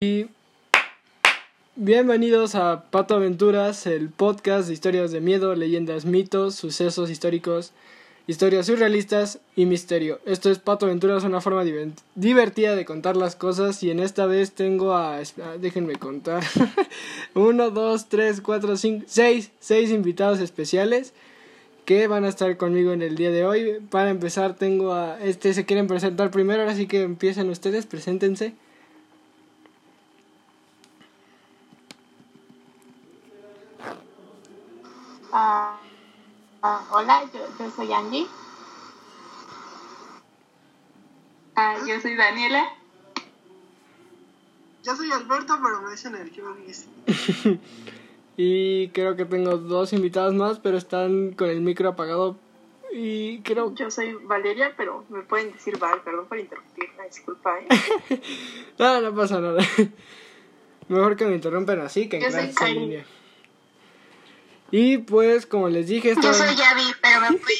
Y bienvenidos a Pato Aventuras, el podcast de historias de miedo, leyendas, mitos, sucesos históricos, historias surrealistas y misterio. Esto es Pato Aventuras, una forma divertida de contar las cosas y en esta vez tengo a... déjenme contar. Uno, dos, tres, cuatro, cinco, seis, seis invitados especiales que van a estar conmigo en el día de hoy. Para empezar tengo a... Este se quieren presentar primero, ahora sí que empiecen ustedes, preséntense. Ah, ah, hola, yo, soy Angie. Ah, yo soy Daniela. Yo soy Alberto, pero me dicen el y creo que tengo dos invitados más, pero están con el micro apagado. Y creo Yo soy Valeria, pero me pueden decir Val, perdón por interrumpir, disculpa, ¿eh? no, no pasa nada. Mejor que me interrumpen así que en clase en línea. Y pues, como les dije... Yo soy Yavi, pero me fui...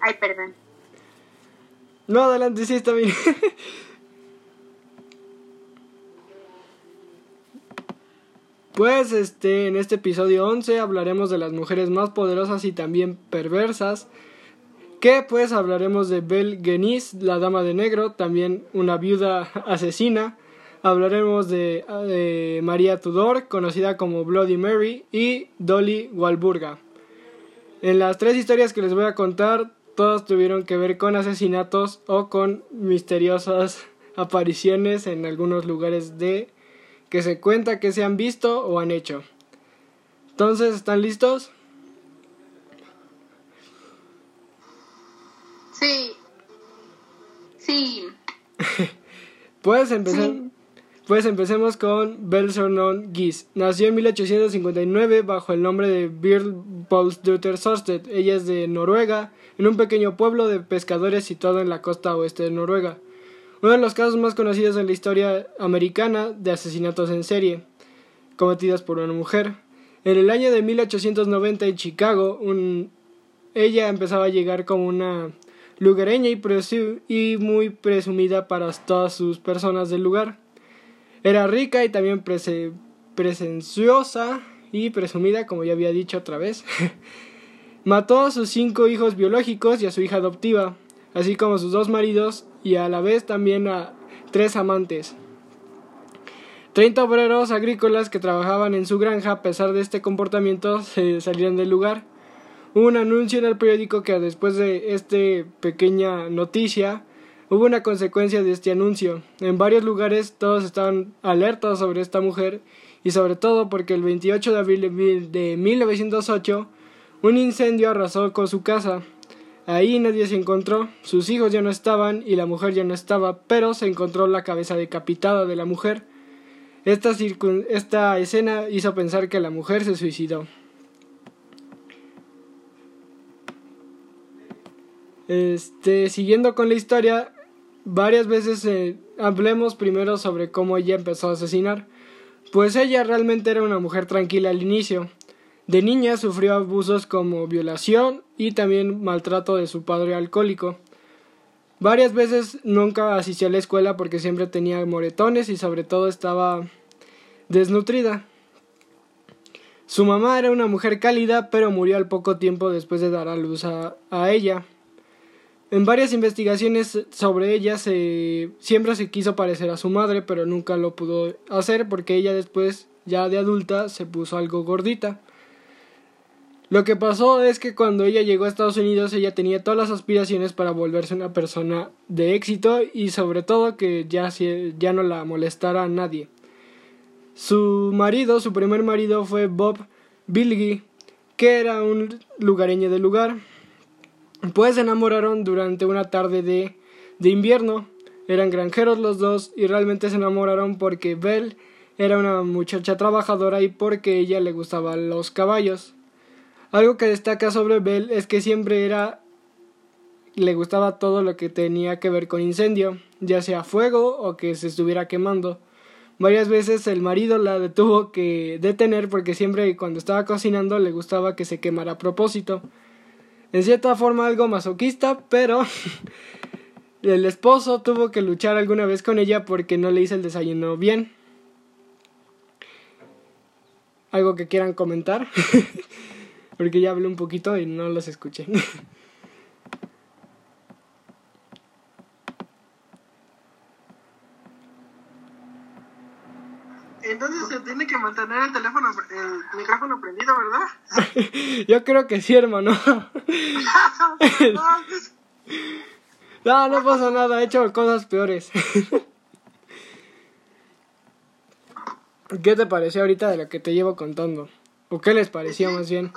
Ay, perdón. No, adelante, sí, está bien. Pues este, en este episodio 11 hablaremos de las mujeres más poderosas y también perversas. Que pues hablaremos de Belle Genis, la dama de negro, también una viuda asesina hablaremos de, María Tudor, conocida como Bloody Mary, y Dolly Walburga. En las tres historias que les voy a contar, todas tuvieron que ver con asesinatos o con misteriosas apariciones en algunos lugares de que se cuenta que se han visto o han hecho. Entonces, ¿están listos? Sí. Sí. Puedes empezar. Pues empecemos con Belsornon Gis. Nació en 1859 bajo el nombre de Birl Bolsdutter Sorsted. Ella es de Noruega, en un pequeño pueblo de pescadores situado en la costa oeste de Noruega. Uno de los casos más conocidos en la historia americana de asesinatos en serie, cometidos por una mujer. En el año de 1890 en Chicago, ella empezaba a llegar como una lugareña y, y muy presumida para todas sus personas del lugar. Era rica y también presenciosa y presumida, como ya había dicho otra vez. Mató a sus cinco hijos biológicos y a su hija adoptiva, así como a sus dos maridos y a la vez también a tres amantes. Treinta obreros agrícolas que trabajaban en su granja a pesar de este comportamiento se salieron del lugar. Hubo un anuncio en el periódico que después de esta pequeña noticia Hubo una consecuencia de este anuncio. En varios lugares todos estaban alertas sobre esta mujer y sobre todo porque el 28 de abril de 1908 un incendio arrasó con su casa. Ahí nadie se encontró, sus hijos ya no estaban y la mujer ya no estaba, pero se encontró la cabeza decapitada de la mujer. Esta, esta escena hizo pensar que la mujer se suicidó. Este, siguiendo con la historia, varias veces eh, hablemos primero sobre cómo ella empezó a asesinar. Pues ella realmente era una mujer tranquila al inicio. De niña sufrió abusos como violación y también maltrato de su padre alcohólico. Varias veces nunca asistió a la escuela porque siempre tenía moretones y sobre todo estaba desnutrida. Su mamá era una mujer cálida pero murió al poco tiempo después de dar a luz a ella. En varias investigaciones sobre ella se, siempre se quiso parecer a su madre, pero nunca lo pudo hacer porque ella después, ya de adulta, se puso algo gordita. Lo que pasó es que cuando ella llegó a Estados Unidos ella tenía todas las aspiraciones para volverse una persona de éxito y sobre todo que ya, ya no la molestara a nadie. Su marido, su primer marido fue Bob Bilgi, que era un lugareño del lugar. Pues se enamoraron durante una tarde de, de invierno. Eran granjeros los dos y realmente se enamoraron porque Belle era una muchacha trabajadora y porque ella le gustaban los caballos. Algo que destaca sobre Belle es que siempre era le gustaba todo lo que tenía que ver con incendio, ya sea fuego o que se estuviera quemando. Varias veces el marido la tuvo que detener porque siempre cuando estaba cocinando le gustaba que se quemara a propósito en cierta forma algo masoquista, pero el esposo tuvo que luchar alguna vez con ella porque no le hizo el desayuno bien. ¿Algo que quieran comentar? porque ya hablé un poquito y no los escuché. Entonces se tiene que mantener el teléfono, el micrófono prendido, ¿verdad? Yo creo que sí, hermano. No, no pasa nada, he hecho cosas peores. ¿Qué te pareció ahorita de lo que te llevo contando? ¿O qué les pareció más bien?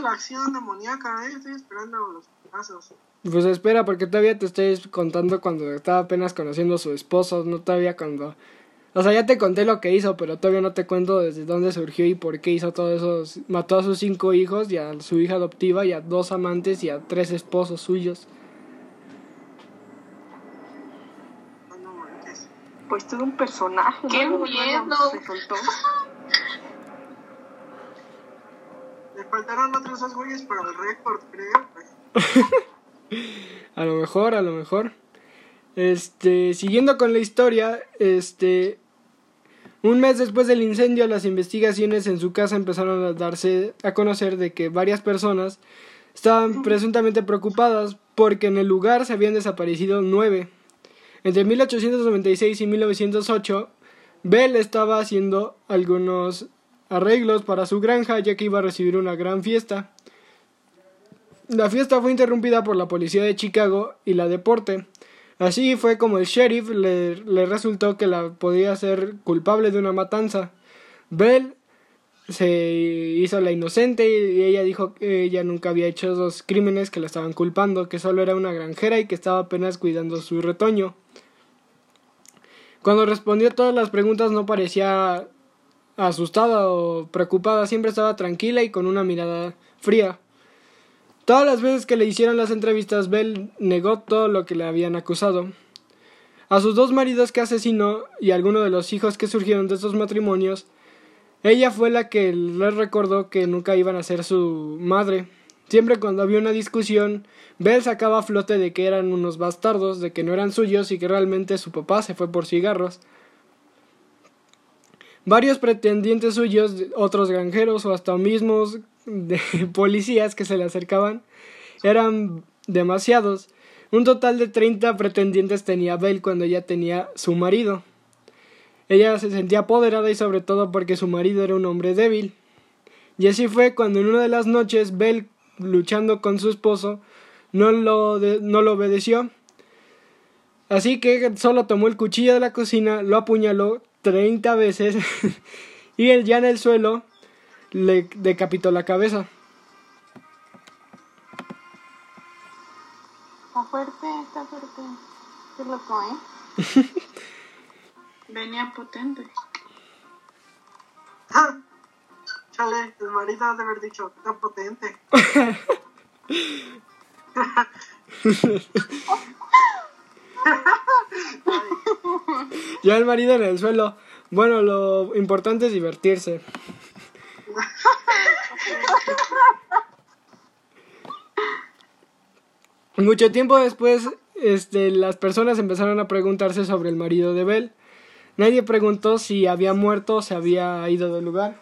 La acción demoníaca, ¿eh? Estoy esperando los pasos. Pues espera, porque todavía te estoy contando cuando estaba apenas conociendo a su esposo, no todavía cuando... O sea, ya te conté lo que hizo, pero todavía no te cuento desde dónde surgió y por qué hizo todo eso. Mató a sus cinco hijos y a su hija adoptiva y a dos amantes y a tres esposos suyos. Pues todo un personaje. ¡Qué ¿no? miedo! Se soltó. Le faltaron otros dos güeyes para el récord, creo. pues. A lo mejor, a lo mejor. Este, siguiendo con la historia, este, un mes después del incendio, las investigaciones en su casa empezaron a darse a conocer de que varias personas estaban presuntamente preocupadas porque en el lugar se habían desaparecido nueve. Entre 1896 y 1908, Bell estaba haciendo algunos arreglos para su granja ya que iba a recibir una gran fiesta. La fiesta fue interrumpida por la policía de Chicago y la deporte. Así fue como el sheriff le, resultó que la podía ser culpable de una matanza. Bell se hizo la inocente y ella dijo que ella nunca había hecho esos crímenes que la estaban culpando, que solo era una granjera y que estaba apenas cuidando su retoño. Cuando respondió todas las preguntas no parecía asustada o preocupada, siempre estaba tranquila y con una mirada fría. Todas las veces que le hicieron las entrevistas, Bell negó todo lo que le habían acusado. A sus dos maridos que asesinó y a alguno de los hijos que surgieron de estos matrimonios, ella fue la que les recordó que nunca iban a ser su madre. Siempre cuando había una discusión, Bell sacaba a flote de que eran unos bastardos, de que no eran suyos y que realmente su papá se fue por cigarros. Varios pretendientes suyos, otros granjeros o hasta mismos de policías que se le acercaban, eran demasiados. Un total de 30 pretendientes tenía Bell cuando ella tenía su marido. Ella se sentía apoderada y sobre todo porque su marido era un hombre débil. Y así fue cuando en una de las noches Bell, luchando con su esposo, no lo, no lo obedeció. Así que solo tomó el cuchillo de la cocina, lo apuñaló 30 veces y él ya en el suelo le decapitó la cabeza. Está fuerte, está fuerte. Qué loco, ¿eh? Venía potente. Ah, Chale, el marido ha de haber dicho, está potente. Ya el marido en el suelo. Bueno, lo importante es divertirse. Mucho tiempo después, este, las personas empezaron a preguntarse sobre el marido de Bell. Nadie preguntó si había muerto o se había ido del lugar.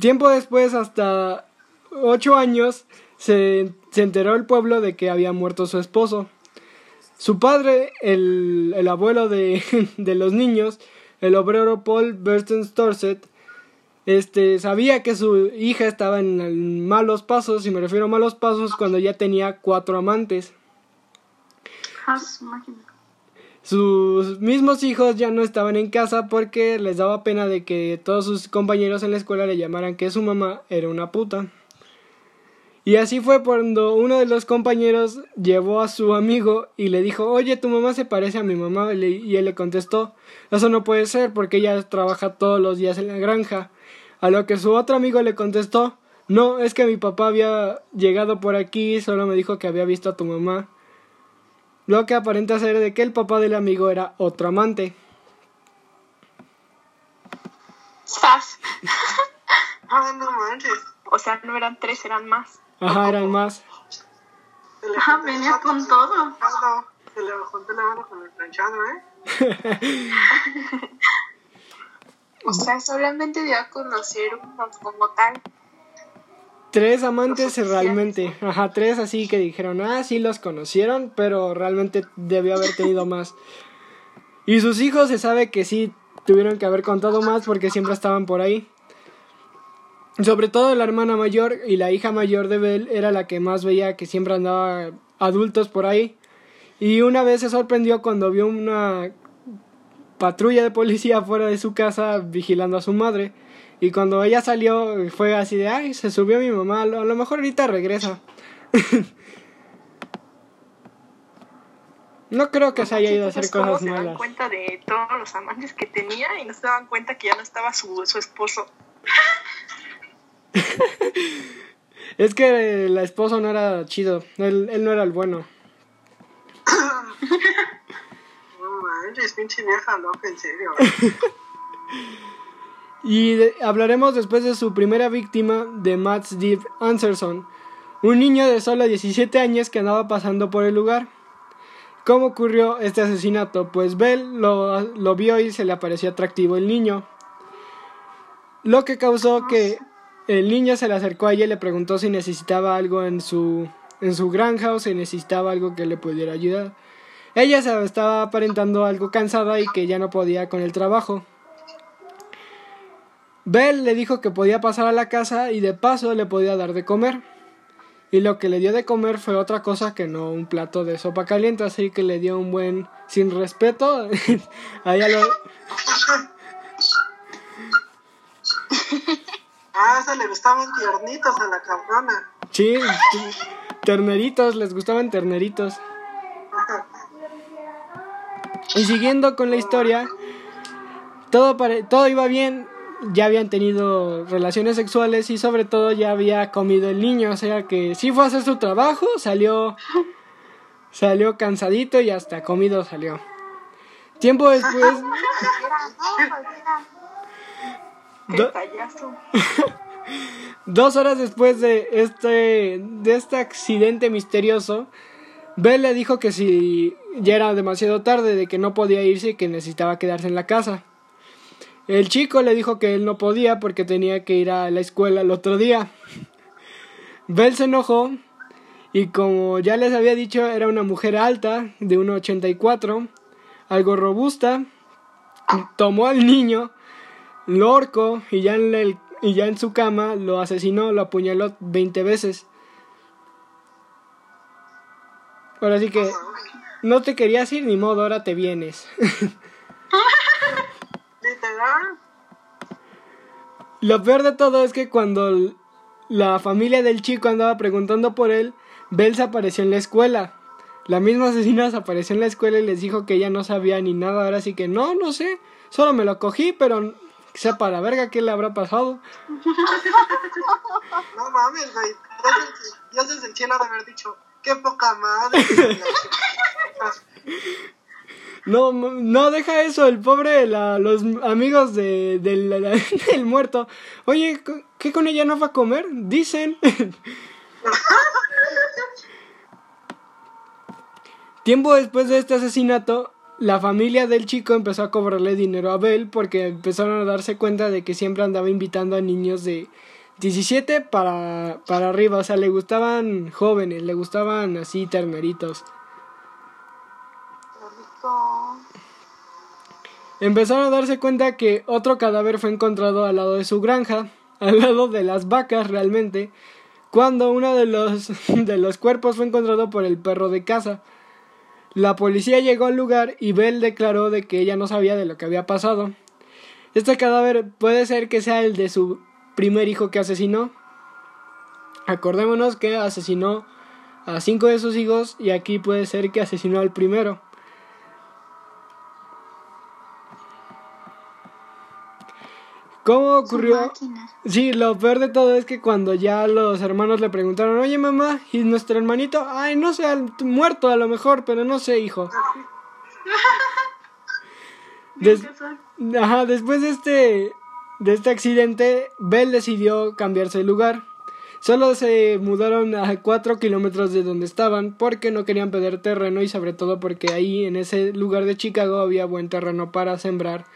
Tiempo después, hasta ocho años, se, se enteró el pueblo de que había muerto su esposo. Su padre, el, el abuelo de, de los niños, el obrero Paul Dorset, este, sabía que su hija estaba en, malos pasos, y me refiero a malos pasos cuando ya tenía cuatro amantes. Ah. Sus mismos hijos ya no estaban en casa porque les daba pena de que todos sus compañeros en la escuela le llamaran que su mamá era una puta. Y así fue cuando uno de los compañeros llevó a su amigo y le dijo, oye, tu mamá se parece a mi mamá. Y él le contestó, eso no puede ser porque ella trabaja todos los días en la granja. A lo que su otro amigo le contestó, no, es que mi papá había llegado por aquí y solo me dijo que había visto a tu mamá. Lo que aparenta ser de que el papá del amigo era otro amante. ¡Sas! Ah, no manches. O sea, no eran tres, eran más. Ajá, eran más. Ajá, venía con todo. Se le bajó la mano con el planchado, ¿eh? O sea, solamente dio a conocer uno como tal. Tres amantes realmente, ajá, tres así que dijeron, ah, sí los conocieron, pero realmente debió haber tenido más. Y sus hijos se sabe que sí tuvieron que haber contado más porque siempre estaban por ahí. Sobre todo la hermana mayor y la hija mayor de Bell era la que más veía que siempre andaba adultos por ahí. Y una vez se sorprendió cuando vio una patrulla de policía fuera de su casa vigilando a su madre. Y cuando ella salió fue así de, ay, se subió mi mamá, a lo, mejor ahorita regresa. no creo que se haya ido a hacer Entonces, ¿cómo cosas se dan malas. cuenta de todos los amantes que tenía y no se daban cuenta que ya no estaba su, su esposo. Es que el esposo no era chido, él, él no era el bueno. Pinche vieja en serio. Y hablaremos después de su primera víctima, de Matt Steve Anderson, un niño de solo 17 años que andaba pasando por el lugar. ¿Cómo ocurrió este asesinato? Pues Bell lo, lo vio y se le apareció atractivo el niño. Lo que causó que el niño se le acercó a ella y le preguntó si necesitaba algo en su, en su granja o si necesitaba algo que le pudiera ayudar. Ella se estaba aparentando algo cansada y que ya no podía con el trabajo. Bell le dijo que podía pasar a la casa y de paso le podía dar de comer. Y lo que le dio de comer fue otra cosa que no un plato de sopa caliente, así que le dio un buen sin respeto. a ella lo, Ah, se le gustaban tiernitos a la cabrona. sí, terneritos, les gustaban terneritos. Y siguiendo con la historia, todo, pare- todo iba bien, ya habían tenido relaciones sexuales y sobre todo ya había comido el niño, o sea que sí fue a hacer su trabajo, salió, salió cansadito y hasta comido salió. Tiempo después, Do- dos horas después de este, de este accidente misterioso, Bell le dijo que si ya era demasiado tarde, de que no podía irse y que necesitaba quedarse en la casa. El chico le dijo que él no podía porque tenía que ir a la escuela el otro día. Bell se enojó y como ya les había dicho era una mujer alta de 1,84, algo robusta, tomó al niño, lo ahorcó y ya, en el- y ya en su cama lo asesinó, lo apuñaló 20 veces. Ahora sí que no te querías ir ni modo, ahora te vienes. Literal. Lo peor de todo es que cuando la familia del chico andaba preguntando por él, Bell se apareció en la escuela. La misma asesina se apareció en la escuela y les dijo que ella no sabía ni nada. Ahora sí que no, no sé. Solo me lo cogí, pero sepa la verga qué le habrá pasado. No mames, güey. Dios, desde el cielo de haber dicho, qué poca madre. No, no deja eso, el pobre, la- los amigos de, del, del muerto. Oye, ¿co- ¿qué con ella no va a comer? Dicen. Tiempo después de este asesinato, la familia del chico empezó a cobrarle dinero a Bell porque empezaron a darse cuenta de que siempre andaba invitando a niños de 17 para, para arriba. O sea, le gustaban jóvenes, le gustaban así terneritos. Empezaron a darse cuenta que otro cadáver fue encontrado al lado de su granja, al lado de las vacas realmente, cuando uno de los, de los cuerpos fue encontrado por el perro de casa. La policía llegó al lugar y Bell declaró de que ella no sabía de lo que había pasado. Este cadáver puede ser que sea el de su primer hijo que asesinó. Acordémonos que asesinó a cinco de sus hijos y aquí puede ser que asesinó al primero. ¿Cómo ocurrió? Sí, lo peor de todo es que cuando ya los hermanos le preguntaron, oye mamá, ¿y nuestro hermanito? Ay, no sé, muerto a lo mejor, pero no sé, hijo. Des- Ajá, después de este, de este accidente, Bell decidió cambiarse de lugar. Solo se mudaron a cuatro kilómetros de donde estaban porque no querían perder terreno y sobre todo porque ahí en ese lugar de Chicago había buen terreno para sembrar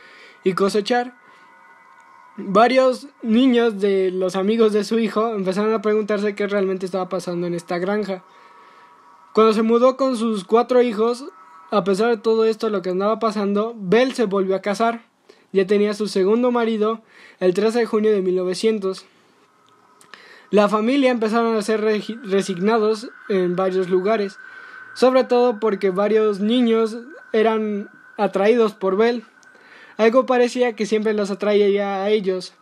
y cosechar. Varios niños de los amigos de su hijo empezaron a preguntarse qué realmente estaba pasando en esta granja. Cuando se mudó con sus cuatro hijos, a pesar de todo esto lo que andaba pasando, Bell se volvió a casar. Ya tenía su segundo marido el 13 de junio de 1900. La familia empezaron a ser resignados en varios lugares, sobre todo porque varios niños eran atraídos por Bell. Algo parecía que siempre los atraía a ellos.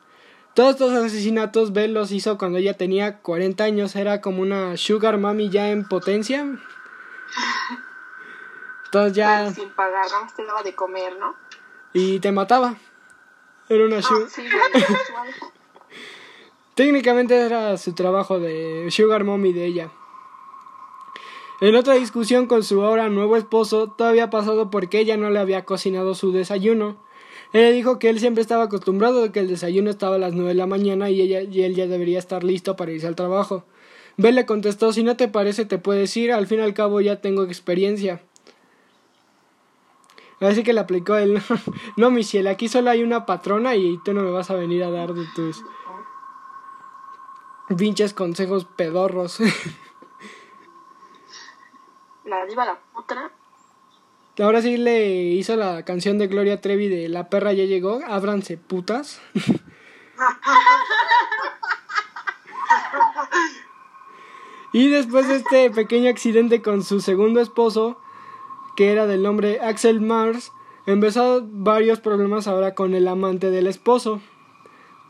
Todos estos asesinatos Bell los hizo cuando ella tenía 40 años, era como una sugar mami ya en potencia. Entonces ya... sin pagar, nada te daba de comer, ¿no? Y te mataba. Era una sugar... Técnicamente era su trabajo de sugar mommy de ella. En otra discusión con su ahora nuevo esposo, todo había pasado porque ella no le había cocinado su desayuno. Ella dijo que él siempre estaba acostumbrado a que el desayuno estaba a las nueve de la mañana y, ella, y él ya debería estar listo para irse al trabajo. Bell le contestó, si no te parece te puedes ir, al fin y al cabo ya tengo experiencia. Así que le aplicó el, no, mi cielo, aquí solo hay una patrona y tú no me vas a venir a dar de tus pinches consejos pedorros. La diva la otra. Ahora sí le hizo la canción de Gloria Trevi de La perra ya llegó, ábranse putas. y después de este pequeño accidente con su segundo esposo, que era del nombre Axel Mars, empezó varios problemas ahora con el amante del esposo.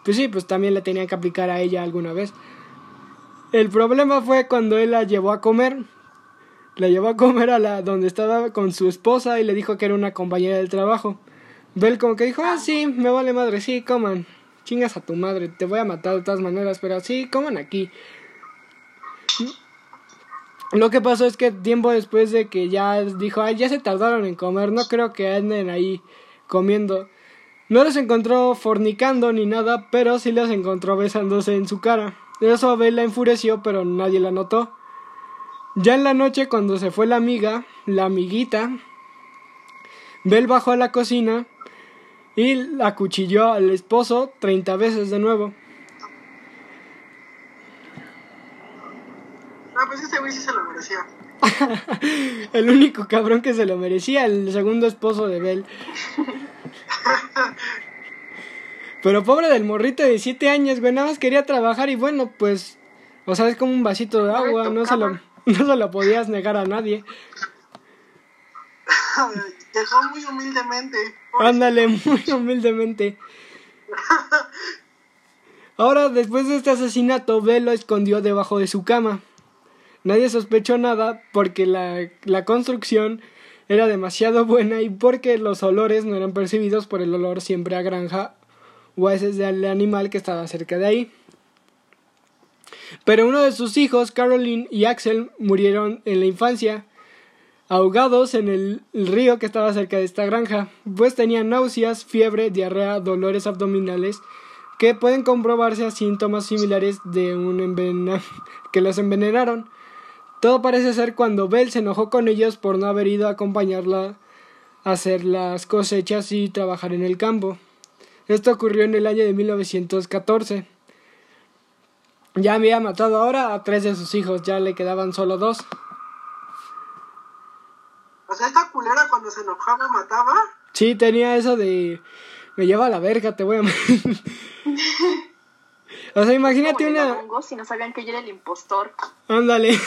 Pues sí, pues también le tenía que aplicar a ella alguna vez. El problema fue cuando él la llevó a comer. La llevó a comer a la donde estaba con su esposa y le dijo que era una compañera del trabajo. Bell como que dijo, ah, sí, me vale madre, sí, coman. Chingas a tu madre, te voy a matar de todas maneras, pero sí, coman aquí. Lo que pasó es que tiempo después de que ya dijo, ay, ya se tardaron en comer, no creo que anden ahí comiendo. No los encontró fornicando ni nada, pero sí los encontró besándose en su cara. Eso a Bell la enfureció, pero nadie la notó. Ya en la noche, cuando se fue la amiga, la amiguita, Bell bajó a la cocina y acuchilló al esposo 30 veces de nuevo. Ah, pues ese güey sí se lo merecía. el único cabrón que se lo merecía, el segundo esposo de Bell. Pero pobre del morrito de 7 años, güey, nada más quería trabajar y bueno, pues, o sea, es como un vasito de agua, no se lo, no se lo podías negar a nadie. Dejó muy humildemente. Ándale, muy humildemente. Ahora, después de este asesinato, Bell lo escondió debajo de su cama. Nadie sospechó nada porque la, la construcción era demasiado buena y porque los olores no eran percibidos por el olor siempre a granja o a ese del animal que estaba cerca de ahí. Pero uno de sus hijos, Caroline y Axel, murieron en la infancia, ahogados en el, río que estaba cerca de esta granja, pues tenían náuseas, fiebre, diarrea, dolores abdominales, que pueden comprobarse a síntomas similares de un envenenamiento que los envenenaron. Todo parece ser cuando Bell se enojó con ellos por no haber ido a acompañarla a hacer las cosechas y trabajar en el campo. Esto ocurrió en el año de 1914. Ya había matado ahora a tres de sus hijos, ya le quedaban solo dos. O sea, esta culera cuando se enojaba mataba. Sí, tenía eso de me lleva a la verga, te voy a O sea, imagínate una. Si no sabían que yo era el impostor. Ándale.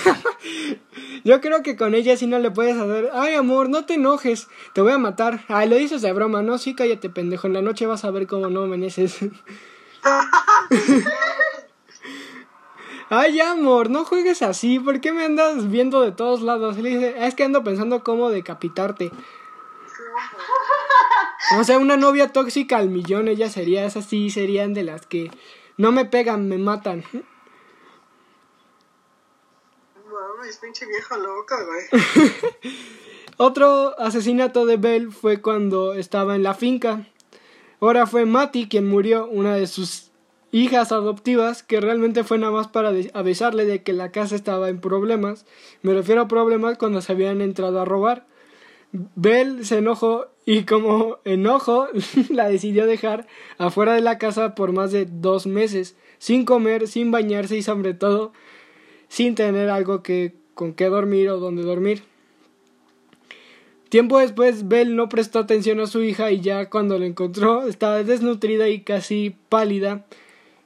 yo creo que con ella sí no le puedes hacer. Ay, amor, no te enojes. Te voy a matar. Ay, lo dices de broma, ¿no? Sí, cállate, pendejo. En la noche vas a ver cómo no amaneces. Ay, amor, no juegues así. ¿Por qué me andas viendo de todos lados? le dice, es que ando pensando cómo decapitarte. O sea, una novia tóxica al millón, ella sería, esas sí serían de las que no me pegan, me matan. Mames, pinche vieja loca, güey. Otro asesinato de Bell fue cuando estaba en la finca. Ahora fue Matty quien murió, una de sus hijas adoptivas que realmente fue nada más para avisarle de que la casa estaba en problemas. Me refiero a problemas cuando se habían entrado a robar. Bell se enojó y como enojo la decidió dejar afuera de la casa por más de dos meses, sin comer, sin bañarse y sobre todo sin tener algo que con qué dormir o dónde dormir. Tiempo después, Bell no prestó atención a su hija y ya cuando la encontró estaba desnutrida y casi pálida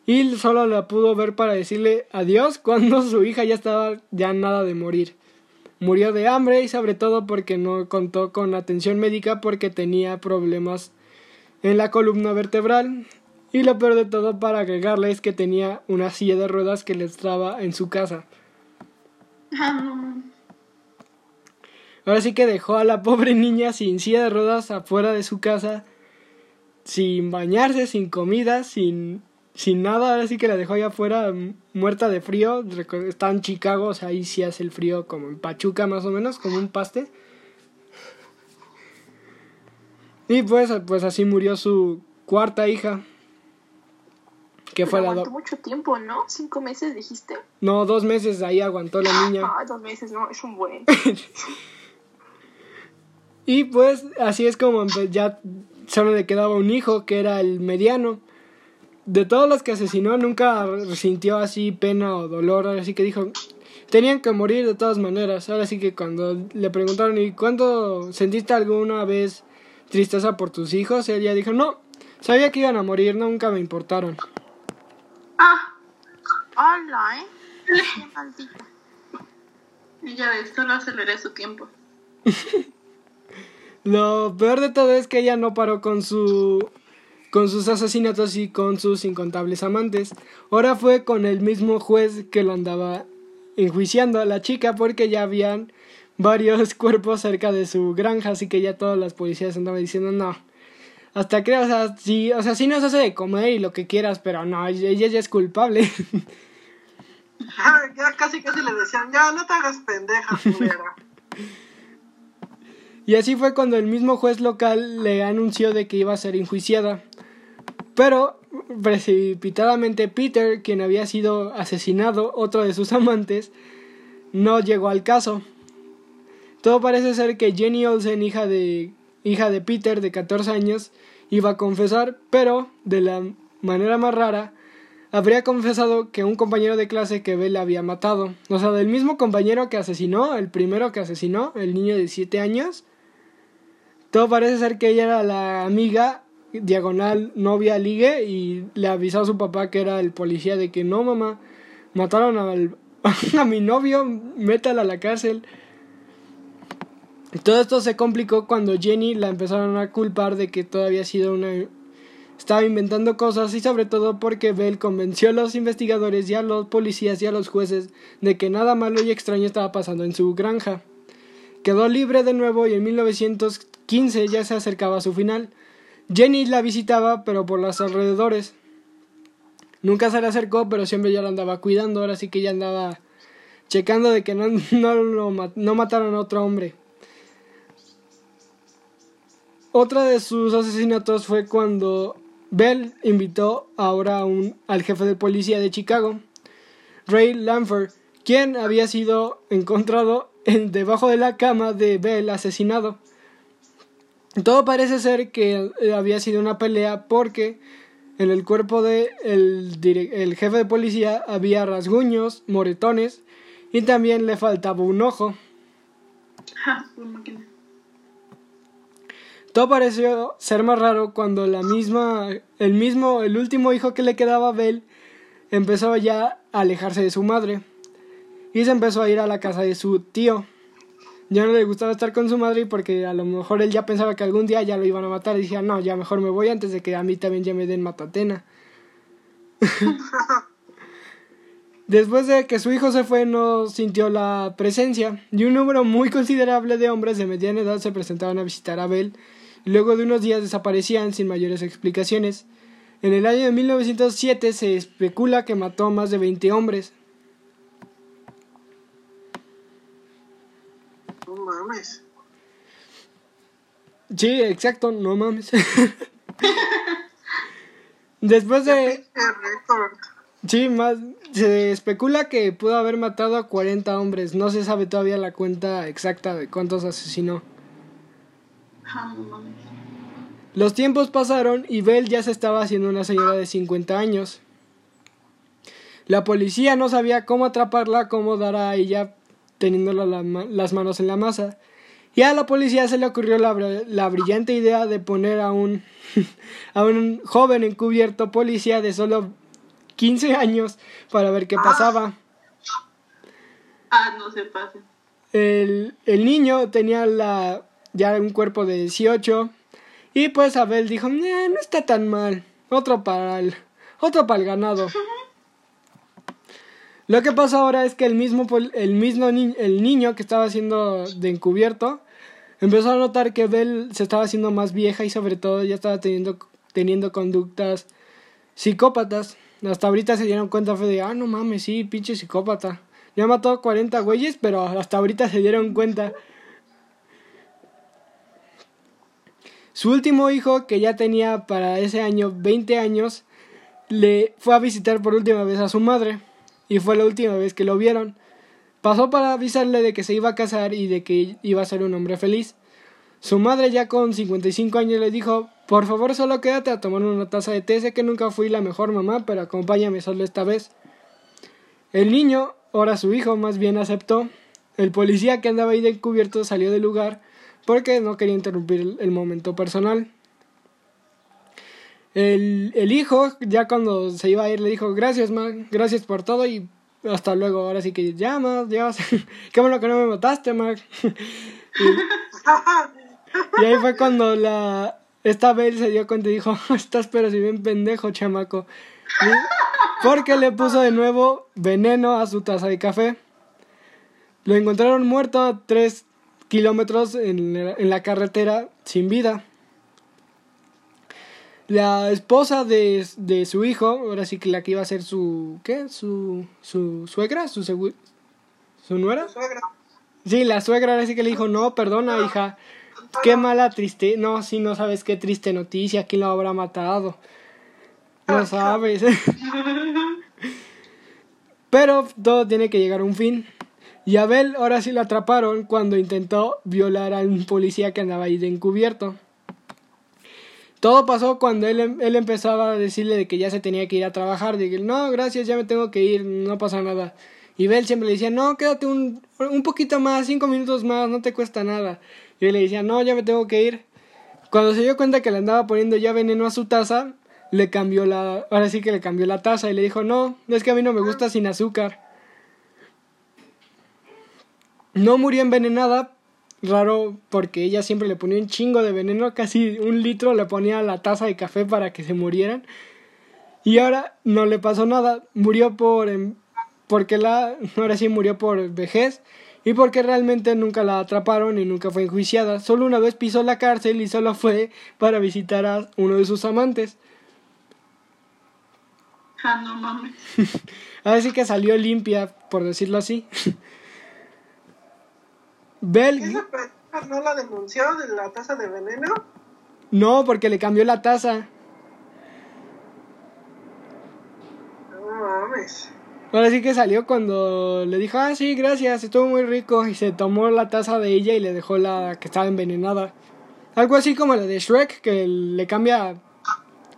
y solo la pudo ver para decirle adiós cuando su hija ya estaba ya nada de morir. Murió de hambre y sobre todo porque no contó con atención médica porque tenía problemas en la columna vertebral y lo peor de todo para agregarle es que tenía una silla de ruedas que le estaba en su casa. Ah, Ahora sí que dejó a la pobre niña sin silla de ruedas afuera de su casa, sin bañarse, sin comida, sin sin nada, ahora sí que la dejó allá afuera muerta de frío. Está en Chicago, o sea, ahí sí hace el frío como en Pachuca más o menos, como un paste. Y pues, pues así murió su cuarta hija. Que fue aguantó mucho tiempo, ¿no? ¿Cinco meses dijiste? No, dos meses ahí aguantó la niña. Ah, dos meses, no, es un buen. y pues así es como ya solo le quedaba un hijo, que era el mediano de todos los que asesinó nunca sintió así pena o dolor, así que dijo, tenían que morir de todas maneras. Ahora sí que cuando le preguntaron, ¿y cuándo sentiste alguna vez tristeza por tus hijos? Ella dijo, no, sabía que iban a morir, nunca me importaron. Ah, hola, ¿eh? Qué maldita. Y ya ves, solo aceleré su tiempo. Lo peor de todo es que ella no paró con su con sus asesinatos y con sus incontables amantes. Ahora fue con el mismo juez que lo andaba enjuiciando a la chica porque ya habían varios cuerpos cerca de su granja, así que ya todas las policías andaban diciendo no. Hasta creo, o sea, sí, o sea, sí nos hace de comer y lo que quieras, pero no, ella ya es culpable. Ya casi casi le decían, ya no te hagas pendeja, Y así fue cuando el mismo juez local le anunció de que iba a ser enjuiciada. Pero precipitadamente Peter, quien había sido asesinado, otro de sus amantes, no llegó al caso. Todo parece ser que Jenny Olsen, hija de, hija de Peter de 14 años, iba a confesar, pero de la manera más rara, habría confesado que un compañero de clase que Bell había matado. O sea, del mismo compañero que asesinó, el primero que asesinó, el niño de 7 años. Todo parece ser que ella era la amiga diagonal novia ligue y le avisó a su papá que era el policía de que no mamá, mataron a mi novio, métala a la cárcel. Todo esto se complicó cuando Jenny la empezaron a culpar de que todavía ha sido una estaba inventando cosas y sobre todo porque Bell convenció a los investigadores y a los policías y a los jueces de que nada malo y extraño estaba pasando en su granja. Quedó libre de nuevo y en 1915 ya se acercaba a su final. Jenny la visitaba, pero por los alrededores. Nunca se le acercó, pero siempre ya la andaba cuidando. Ahora sí que ya andaba checando de que no, no, no mataron a otro hombre. Otra de sus asesinatos fue cuando Bell invitó ahora un, al jefe de policía de Chicago, Ray Lanford, quien había sido encontrado en, debajo de la cama de Bell asesinado. Todo parece ser que eh, había sido una pelea porque en el cuerpo de el, el jefe de policía había rasguños, moretones y también le faltaba un ojo. Todo pareció ser más raro cuando la misma, el mismo, el último hijo que le quedaba a Bell empezó ya a alejarse de su madre y se empezó a ir a la casa de su tío ya no le gustaba estar con su madre porque a lo mejor él ya pensaba que algún día ya lo iban a matar y decía, no, ya mejor me voy antes de que a mí también ya me den matatena. Después de que su hijo se fue, no sintió la presencia y un número muy considerable de hombres de mediana edad se presentaban a visitar a Abel y luego de unos días desaparecían sin mayores explicaciones. En el año de 1907 se especula que mató a más de 20 hombres. Mames. Sí, exacto, no mames. Después de... Sí, más... Se especula que pudo haber matado a 40 hombres. No se sabe todavía la cuenta exacta de cuántos asesinó. Ah. Los tiempos pasaron y Bell ya se estaba haciendo una señora de 50 años. La policía no sabía cómo atraparla, cómo dar a ella teniendo la- las manos en la masa. Y a la policía se le ocurrió la, la brillante idea de poner a un, a un joven encubierto policía de solo 15 años para ver qué pasaba. Ah, no se pasen. El, el niño tenía la, ya un cuerpo de 18 y pues Abel dijo, "Nah, no está tan mal, otro para el, otro para el ganado. Lo que pasa ahora es que el mismo, el mismo el niño que estaba siendo de encubierto empezó a notar que Bell se estaba haciendo más vieja y sobre todo ya estaba teniendo, teniendo conductas psicópatas. Hasta ahorita se dieron cuenta fue de, ah, no mames, sí, pinche psicópata. Ya mató 40 güeyes, pero hasta ahorita se dieron cuenta. Su último hijo, que ya tenía para ese año 20 años, le fue a visitar por última vez a su madre. Y fue la última vez que lo vieron. Pasó para avisarle de que se iba a casar y de que iba a ser un hombre feliz. Su madre ya con 55 años le dijo, por favor solo quédate a tomar una taza de té, sé que nunca fui la mejor mamá, pero acompáñame solo esta vez. El niño, ahora su hijo, más bien aceptó. El policía que andaba ahí de encubierto salió del lugar porque no quería interrumpir el momento personal. El, el hijo, ya cuando se iba a ir, le dijo, gracias, ma, gracias por todo y hasta luego. Ahora sí que ya, Dios, qué bueno que no me mataste, ma. Y ahí fue cuando la esta Belle se dio cuenta y dijo, estás pero si bien pendejo, chamaco. Porque le puso de nuevo veneno a su taza de café. Lo encontraron muerto a tres kilómetros en la, en la carretera sin vida. La esposa de, de su hijo, ahora sí que la que iba a ser su, ¿qué? Su, su suegra, su, segu- su nuera. Suegra. Sí, la suegra ahora sí que le dijo, no, perdona, hija. Qué mala triste. No, sí, no sabes qué triste noticia. ¿Quién lo habrá matado? No sabes. Pero todo tiene que llegar a un fin. Y Abel ahora sí lo atraparon cuando intentó violar a un policía que andaba ahí de encubierto. Todo pasó cuando él, em- él empezaba a decirle de que ya se tenía que ir a trabajar. Dije, no, gracias, ya me tengo que ir, no pasa nada. Y Bel siempre le decía, no, quédate un, un poquito más, cinco minutos más, no te cuesta nada. Y él le decía, no, ya me tengo que ir. Cuando se dio cuenta que le andaba poniendo ya veneno a su taza, le cambió la, ahora sí que le cambió la taza y le dijo, no, es que a mí no me gusta sin azúcar. No murió envenenada, raro porque ella siempre le ponía un chingo de veneno, casi un litro le ponía a la taza de café para que se murieran. Y ahora no le pasó nada, murió por em- porque la ahora sí murió por vejez y porque realmente nunca la atraparon y nunca fue enjuiciada. Solo una vez pisó la cárcel y solo fue para visitar a uno de sus amantes. Ah, no mames. Así que salió limpia, por decirlo así. Bell ¿Esa persona no la denunció de la taza de veneno? no, porque le cambió la taza. No mames. Ahora sí que salió cuando le dijo, ah, sí, gracias, estuvo muy rico. Y se tomó la taza de ella y le dejó la que estaba envenenada. Algo así como la de Shrek, que le cambia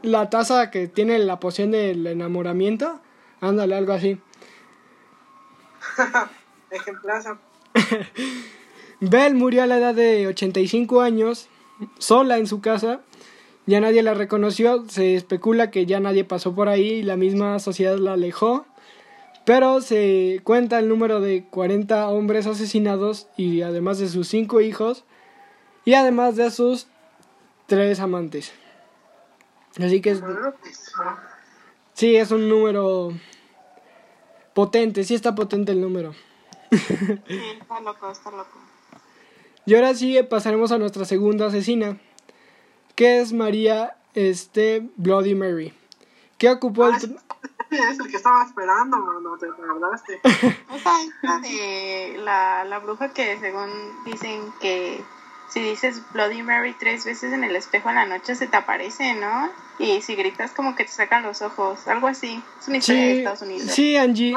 la taza que tiene la poción del enamoramiento. Ándale, algo así. Ejemplaza. Belle murió a la edad de 85 años, sola en su casa. Ya nadie la reconoció, se especula que ya nadie pasó por ahí y la misma sociedad la alejó. Pero se cuenta el número de 40 hombres asesinados y además de sus 5 hijos y además de sus 3 amantes. Así que es, sí, es un número potente, sí está potente el número. Sí, está loco, está loco. Y ahora sí pasaremos a nuestra segunda asesina, que es María este, Bloody Mary, que ocupó el... tr- Es el que estaba esperando, mano, te tardaste. Esa es la de la, la bruja que según dicen que si dices Bloody Mary tres veces en el espejo en la noche se te aparece, ¿no? Y si gritas como que te sacan los ojos, algo así. Es una historia de Estados Unidos. sí, Angie.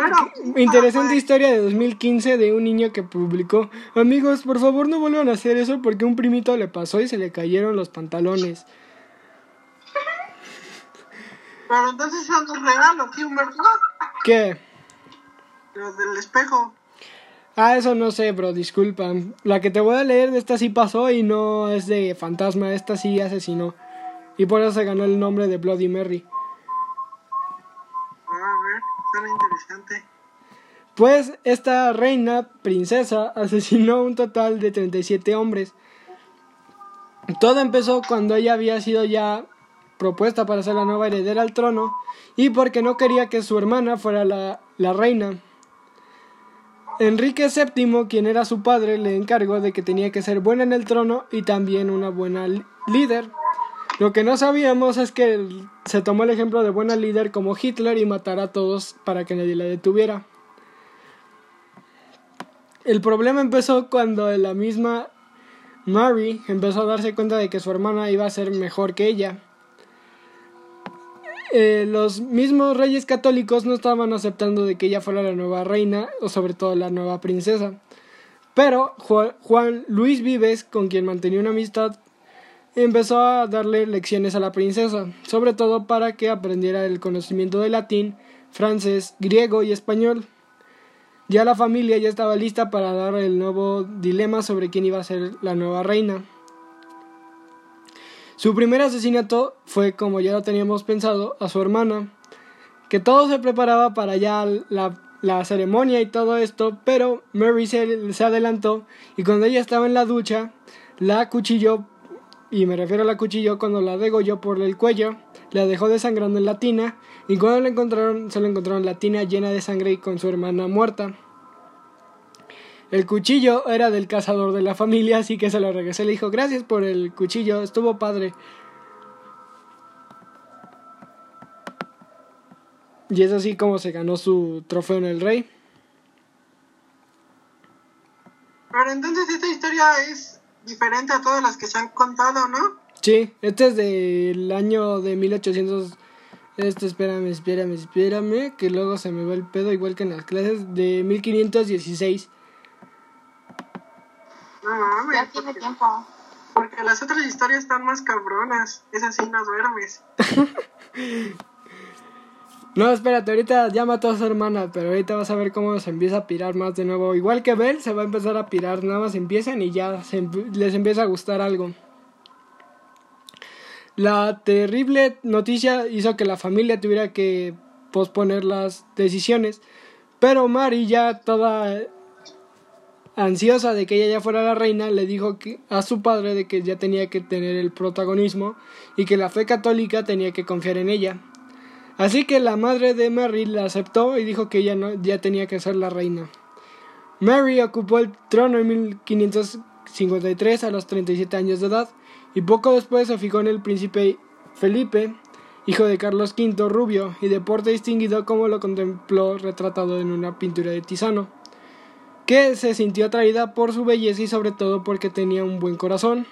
Interesante pues. historia de 2015 de un niño que publicó, amigos, por favor no vuelvan a hacer eso porque un primito le pasó y se le cayeron los pantalones. Pero entonces son los regalos, ¿sí, Humberto? ¿Qué? Los del espejo. Ah, eso no sé, bro, disculpa. La que te voy a leer de esta sí pasó y no es de fantasma, esta sí asesinó. Y por eso se ganó el nombre de Bloody Mary. Ah, A ver, suena interesante. Pues esta reina, princesa, asesinó un total de 37 hombres. Todo empezó cuando ella había sido ya propuesta para ser la nueva heredera al trono y porque no quería que su hermana fuera la, la reina. Enrique VII, quien era su padre, le encargó de que tenía que ser buena en el trono y también una buena líder. Lo que no sabíamos es que se tomó el ejemplo de buena líder como Hitler y matara a todos para que nadie la detuviera. El problema empezó cuando la misma Mary empezó a darse cuenta de que su hermana iba a ser mejor que ella. Eh, los mismos reyes católicos no estaban aceptando de que ella fuera la nueva reina o sobre todo la nueva princesa. Pero Ju- Juan Luis Vives, con quien mantenía una amistad, empezó a darle lecciones a la princesa, sobre todo para que aprendiera el conocimiento de latín, francés, griego y español. Ya la familia ya estaba lista para dar el nuevo dilema sobre quién iba a ser la nueva reina. Su primer asesinato fue, como ya lo teníamos pensado, a su hermana, que todo se preparaba para ya la, la ceremonia y todo esto, pero Mary se, adelantó y cuando ella estaba en la ducha, la acuchilló, y me refiero a la cuchilló cuando la degolló por el cuello, la dejó desangrando en la tina, y cuando la encontraron, se la encontraron la tina llena de sangre y con su hermana muerta. El cuchillo era del cazador de la familia, así que se lo regresé. Le dijo, gracias por el cuchillo, estuvo padre. Y es así como se ganó su trofeo en el rey. Pero entonces esta historia es diferente a todas las que se han contado, ¿no? Sí, este es del año de 1800. Este, espérame, espérame, espérame, que luego se me va el pedo, igual que en las clases, de 1516. No mames, Ya tiene porque, tiempo. porque las otras historias están más cabronas. Esas sí no duermes. No, espérate, ahorita ya mató a su hermana, pero ahorita vas a ver cómo se empieza a pirar más de nuevo. Igual que Bell, se va a empezar a pirar, nada más empiezan y ya se les empieza a gustar algo. La terrible noticia hizo que la familia tuviera que posponer las decisiones, pero Mary ya toda ansiosa de que ella ya fuera la reina, le dijo a su padre de que ya tenía que tener el protagonismo y que la fe católica tenía que confiar en ella. Así que la madre de Mary la aceptó y dijo que ella no, ya tenía que ser la reina. Mary ocupó el trono en 1553 a los 37 años de edad y poco después se fijó en el príncipe Felipe, hijo de Carlos V rubio y de porte distinguido como lo contempló retratado en una pintura de Tisano, que se sintió atraída por su belleza y sobre todo porque tenía un buen corazón.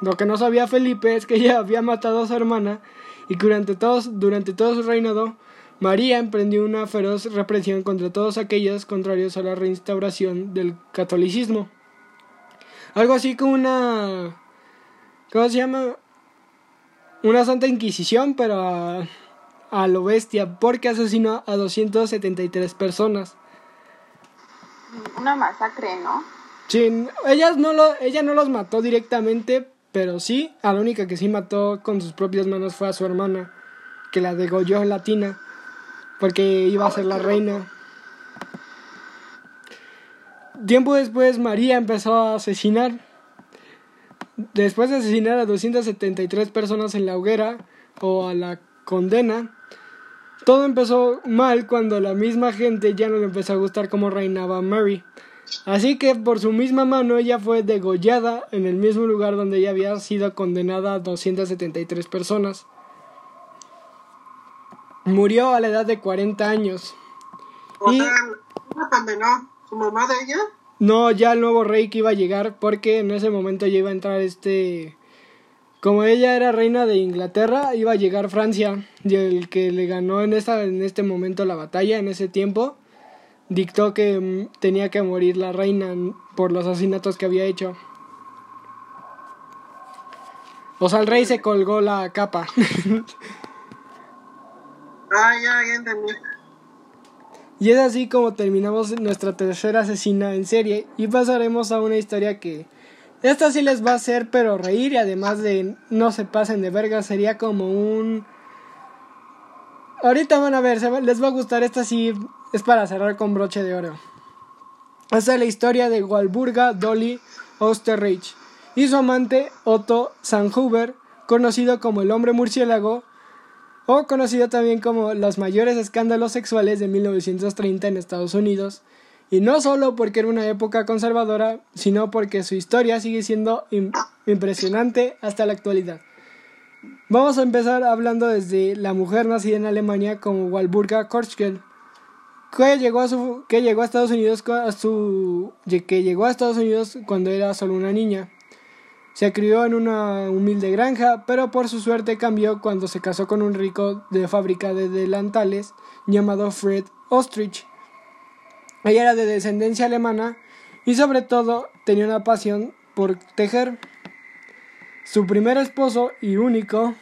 Lo que no sabía Felipe es que ella había matado a su hermana y que durante, todos, durante todo su reinado María emprendió una feroz represión contra todos aquellos contrarios a la reinstauración del catolicismo. Algo así como una... ¿Cómo se llama? Una santa inquisición, pero a, a lo bestia, porque asesinó a 273 personas. Una masacre, ¿no? Sí, ellas no lo, ella no los mató directamente, pero sí, a la única que sí mató con sus propias manos fue a su hermana, que la degolló en la tina, porque iba a ser la reina. Tiempo después, María empezó a asesinar. Después de asesinar a 273 personas en la hoguera o a la condena, todo empezó mal cuando la misma gente ya no le empezó a gustar cómo reinaba Mary. Así que por su misma mano ella fue degollada en el mismo lugar donde ella había sido condenada a 273 personas. Murió a la edad de 40 años. O Y- sea, ¿la condenó? ¿Su mamá de ella? no ya el nuevo rey que iba a llegar, porque en ese momento ya iba a entrar este... Como ella era reina de Inglaterra, iba a llegar Francia, y el que le ganó en, esta, en este momento la batalla, en ese tiempo, dictó que mm, tenía que morir la reina por los asesinatos que había hecho. O sea, el rey se colgó la capa. Ah, ya, ya entendí. y es así como terminamos nuestra tercera asesina en serie y pasaremos a una historia que esta sí les va a hacer pero reír y además de no se pasen de verga sería como un ahorita van a ver les va a gustar esta sí es para cerrar con broche de oro. Esta es la historia de Walburga Dolly Osterreich y su amante Otto Sanhuber conocido como el hombre murciélago o conocido también como los mayores escándalos sexuales de 1930 en Estados Unidos, y no solo porque era una época conservadora, sino porque su historia sigue siendo im- impresionante hasta la actualidad. Vamos a empezar hablando desde la mujer nacida en Alemania como Walburga Korschkel, que llegó a Estados Unidos que llegó a Estados Unidos cuando era solo una niña. Se crió en una humilde granja, pero por su suerte cambió cuando se casó con un rico de fábrica de delantales llamado Fred Ostrich. Ella era de descendencia alemana y sobre todo tenía una pasión por tejer. Su primer esposo y único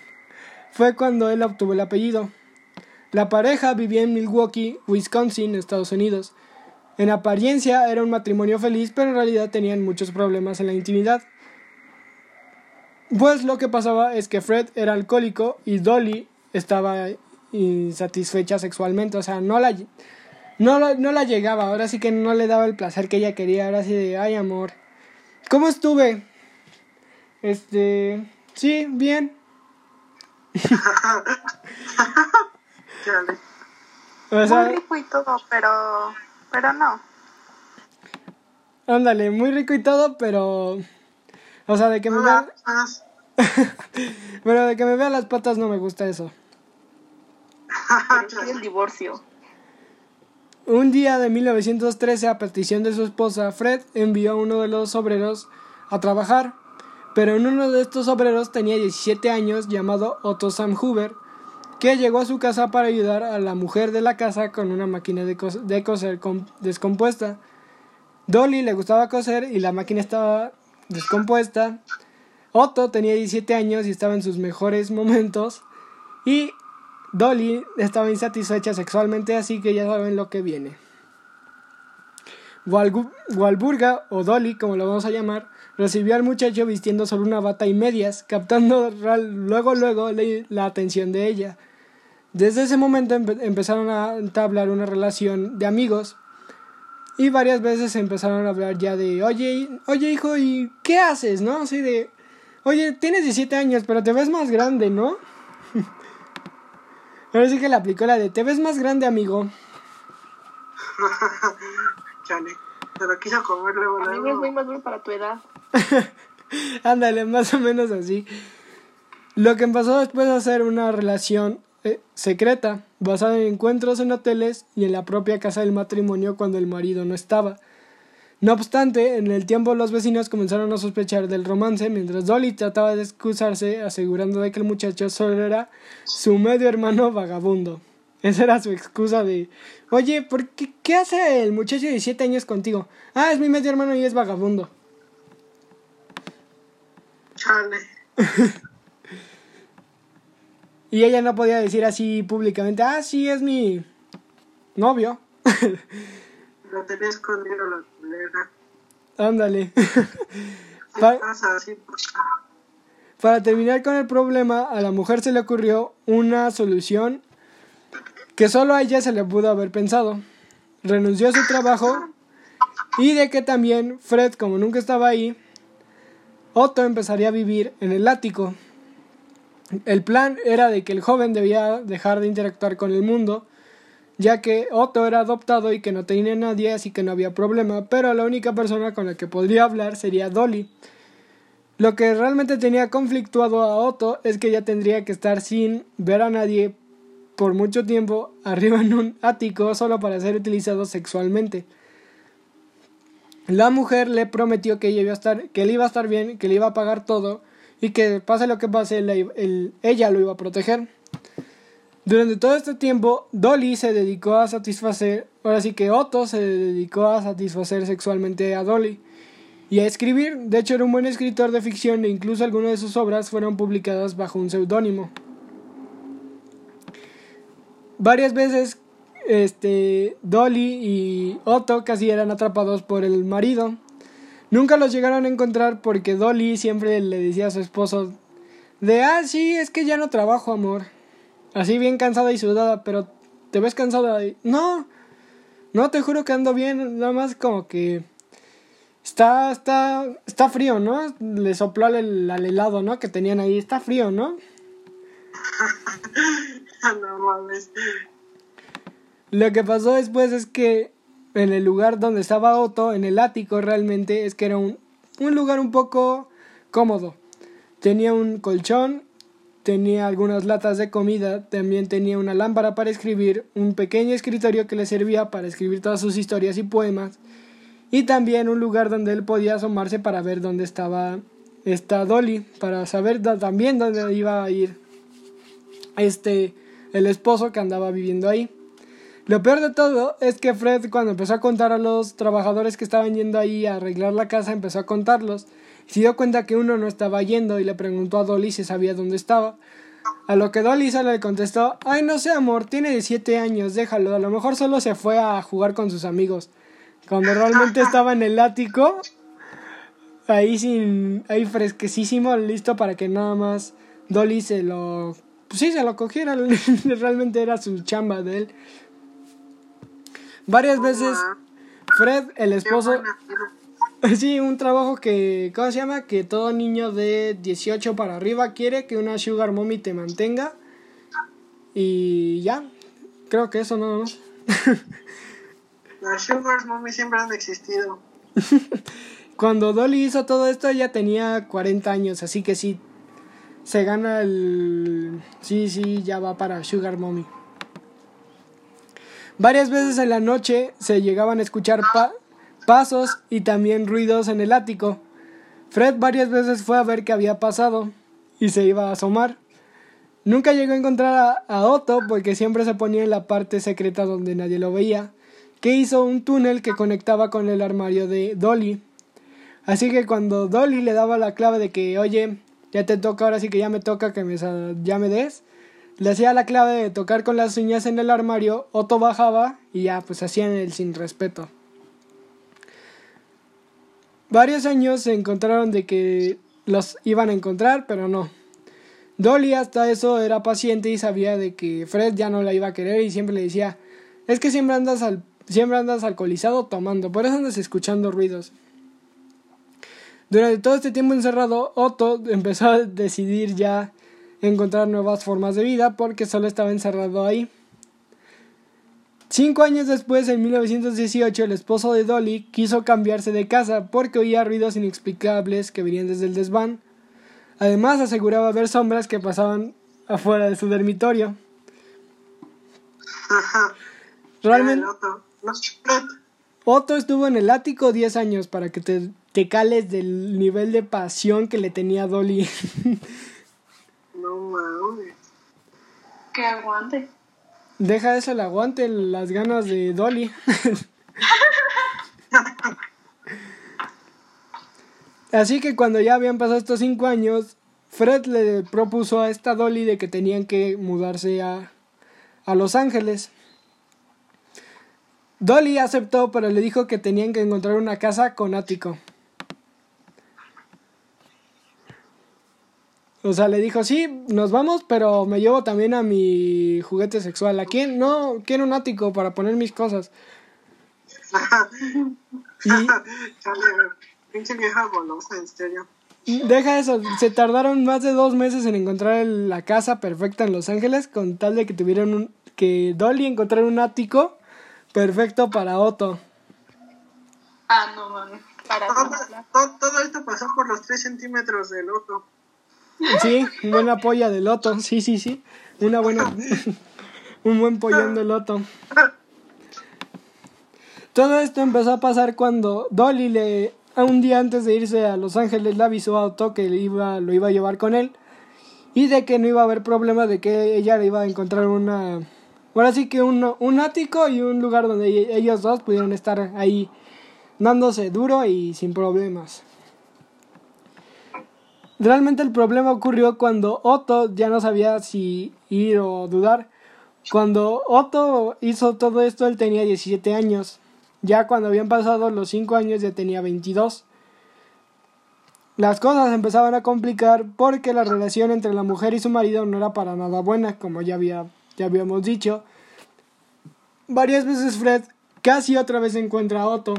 fue cuando él obtuvo el apellido. La pareja vivía en Milwaukee, Wisconsin, Estados Unidos. En apariencia era un matrimonio feliz, pero en realidad tenían muchos problemas en la intimidad. Pues lo que pasaba es que Fred era alcohólico y Dolly estaba insatisfecha sexualmente, o sea, no la, no, la- no la llegaba, ahora sí que no le daba el placer que ella quería, ahora sí de, ay amor, ¿cómo estuve? Este, sí, bien, o sea, Muy rico y todo, pero, pero no. ándale, muy rico y todo, pero, o sea, de que me vea, ¿estás? pero de que me vea las patas no me gusta eso. Pero sí el divorcio. Un día de 1913, a petición de su esposa, Fred envió a uno de los obreros a trabajar, pero en uno de estos obreros tenía 17 años, llamado Otto Sam Huber, que llegó a su casa para ayudar a la mujer de la casa con una máquina de, de coser com- descompuesta. Dolly le gustaba coser y la máquina estaba descompuesta. Otto tenía 17 años y estaba en sus mejores momentos. Y Dolly estaba insatisfecha sexualmente, así que ya saben lo que viene. Walburga, o Dolly, como lo vamos a llamar, recibió al muchacho vistiendo solo una bata y medias, captando luego luego la atención de ella. Desde ese momento empe- empezaron a entablar una relación de amigos y varias veces empezaron a hablar ya de, oye, oye hijo, ¿y qué haces? ¿No? Así de, oye, tienes 17 años, pero te ves más grande, ¿no? Ahora sí que le aplicó la de, te ves más grande, amigo. Chale. Se lo quiso comer luego, Amigo es muy maduro para tu edad. Ándale, más o menos así. Lo que pasó después de hacer una relación eh, secreta, basada en encuentros en hoteles y en la propia casa del matrimonio cuando el marido no estaba. No obstante, en el tiempo los vecinos comenzaron a sospechar del romance mientras Dolly trataba de excusarse asegurando de que el muchacho solo era su medio hermano vagabundo. Esa era su excusa de, oye, ¿por qué, qué hace el muchacho de 17 años contigo? Ah, es mi medio hermano y es vagabundo. Chale. Y ella no podía decir así públicamente, ah, sí, es mi novio. Lo tenía escondido Ándale. ¿Qué Pa- pasa así? Para terminar con el problema, a la mujer se le ocurrió una solución que solo a ella se le pudo haber pensado. Renunció a su trabajo y de que también Fred, como nunca estaba ahí, Otto empezaría a vivir en el ático. El plan era de que el joven debía dejar de interactuar con el mundo, ya que Otto era adoptado y que no tenía nadie, así que no había problema, pero la única persona con la que podría hablar sería Dolly. Lo que realmente tenía conflictuado a Otto es que ella tendría que estar sin ver a nadie por mucho tiempo arriba en un ático solo para ser utilizado sexualmente. La mujer le prometió que ella iba a estar, él iba a estar bien, que le iba a pagar todo y que pase lo que pase, ella lo iba a proteger. Durante todo este tiempo, Dolly se dedicó a satisfacer, ahora sí que Otto se dedicó a satisfacer sexualmente a Dolly y a escribir. De hecho, era un buen escritor de ficción e incluso algunas de sus obras fueron publicadas bajo un seudónimo. Varias veces, este, Dolly y Otto casi eran atrapados por el marido. Nunca los llegaron a encontrar porque Dolly siempre le decía a su esposo de, ah, sí, es que ya no trabajo, amor. Así bien cansada y sudada, pero ¿te ves cansada? Y, no, no, te juro que ando bien, nada más como que está, está, está frío, ¿no? Le sopló al, al helado, ¿no? Que tenían ahí, está frío, ¿no? No mames. Lo que pasó después es que en el lugar donde estaba Otto, en el ático realmente, es que era un, un lugar un poco cómodo. Tenía un colchón, tenía algunas latas de comida, también tenía una lámpara para escribir, un pequeño escritorio que le servía para escribir todas sus historias y poemas, y también un lugar donde él podía asomarse para ver dónde estaba esta Dolly, para saber también dónde iba a ir este el esposo que andaba viviendo ahí. Lo peor de todo es que Fred cuando empezó a contar a los trabajadores que estaban yendo ahí a arreglar la casa, empezó a contarlos. Se dio cuenta que uno no estaba yendo y le preguntó a Dolly si sabía dónde estaba. A lo que Dolly solo le contestó, ay no sé amor, tiene 17 años, déjalo, a lo mejor solo se fue a jugar con sus amigos. Cuando realmente estaba en el ático, ahí sin, ahí fresquecísimo, listo para que nada más Dolly se lo, pues sí, se lo cogiera, realmente era su chamba de él. Varias veces Fred, el esposo. sí, un trabajo que, ¿cómo se llama? Que todo niño de 18 para arriba quiere que una sugar mommy te mantenga. Y ya, creo que eso nada más. Las Sugars Mommy siempre han existido. Cuando Dolly hizo todo esto, ella tenía 40 años, así que sí, se gana el... Sí, sí, ya va para Sugar Mommy. Varias veces en la noche se llegaban a escuchar pa- pasos y también ruidos en el ático. Fred varias veces fue a ver qué había pasado y se iba a asomar. Nunca llegó a encontrar a, Otto porque siempre se ponía en la parte secreta donde nadie lo veía, que hizo un túnel que conectaba con el armario de Dolly. Así que cuando Dolly le daba la clave de que, oye, ya te toca, ahora sí que ya me toca que me, ya me des, le hacía la clave de tocar con las uñas en el armario, Otto bajaba y ya, pues hacían el sin respeto. Varios años se encontraron de que los iban a encontrar, pero no. Dolly hasta eso era paciente y sabía de que Fred ya no la iba a querer y siempre le decía, es que siempre andas, al, siempre andas alcoholizado tomando, por eso andas escuchando ruidos. Durante todo este tiempo encerrado, Otto empezó a decidir ya encontrar nuevas formas de vida porque solo estaba encerrado ahí. Cinco años después, en 1918, el esposo de Dolly quiso cambiarse de casa porque oía ruidos inexplicables que venían desde el desván. Además, aseguraba ver sombras que pasaban afuera de su dormitorio. Realmente. Otto estuvo en el ático 10 años para que te, te cales del nivel de pasión que le tenía Dolly. No mames. Que aguante. Deja eso el aguante, las ganas de Dolly. Así que cuando ya habían pasado estos cinco años, Fred le propuso a esta Dolly de que tenían que mudarse a, a Los Ángeles. Dolly aceptó, pero le dijo que tenían que encontrar una casa con ático. O sea, le dijo, sí, nos vamos, pero me llevo también a mi juguete sexual. ¿A quién? No, quiero un ático para poner mis cosas. Y Chale, pinche vieja golosa, en serio. deja eso, se tardaron más de dos meses en encontrar el- la casa perfecta en Los Ángeles, con tal de que tuvieran un, que Dolly encontrara un ático perfecto para Otto. Ah, no mames. Para Todo, todo, todo esto pasó por los 3 centímetros del otro. Sí, buena polla del Otto, sí, sí, sí. Una buena, un buen pollón del Otto. Todo esto empezó a pasar cuando Dolly le, un día antes de irse a Los Ángeles, le avisó a Otto que iba, lo iba a llevar con él y de que no iba a haber problema de que ella le iba a encontrar una, ahora sí que un, un ático y un lugar donde ellos dos pudieran estar ahí dándose duro y sin problemas. Realmente el problema ocurrió cuando Otto ya no sabía si ir o dudar. Cuando Otto hizo todo esto, él tenía 17 años. Ya cuando habían pasado los 5 años ya tenía 22. Las cosas empezaban a complicar porque la relación entre la mujer y su marido no era para nada buena, como ya, había, ya habíamos dicho. Varias veces Fred casi otra vez encuentra a Otto.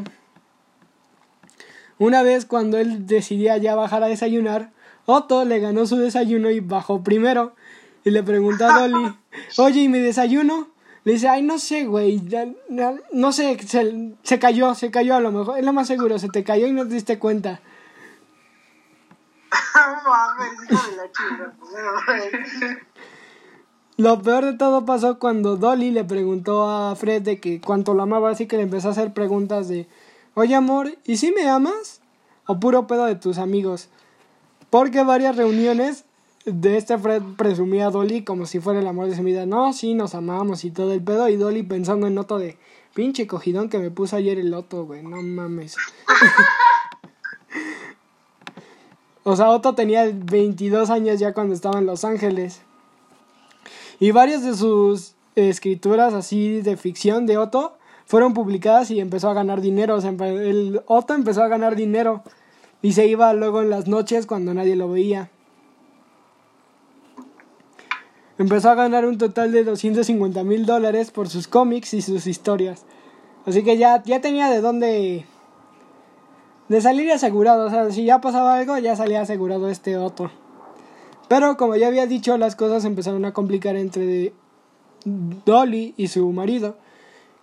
Una vez cuando él decidía ya bajar a desayunar, Otto le ganó su desayuno y bajó primero. Y le preguntó a Dolly, oye, ¿y mi desayuno? Le dice, ay, no sé, güey, no sé, se, se, cayó, se cayó a lo mejor, es lo más seguro, se te cayó y no te diste cuenta. Lo peor de todo pasó cuando Dolly le preguntó a Fred de que cuánto lo amaba, así que le empezó a hacer preguntas de, oye amor, ¿y si me amas? O puro pedo de tus amigos. Porque varias reuniones de este Fred presumía a Dolly como si fuera el amor de su vida. No, sí, nos amamos y todo el pedo. Y Dolly pensando en Otto de pinche cogidón que me puso ayer el Otto, güey. No mames. o sea, Otto tenía 22 años ya cuando estaba en Los Ángeles. Y varias de sus escrituras así de ficción de Otto fueron publicadas y empezó a ganar dinero. O sea, el Otto empezó a ganar dinero y se iba luego en las noches cuando nadie lo veía. Empezó a ganar un total de 250 mil dólares por sus cómics y sus historias. Así que ya, ya tenía de dónde... De salir asegurado. O sea, si ya pasaba algo, ya salía asegurado este otro. Pero como ya había dicho, las cosas empezaron a complicar entre Dolly y su marido.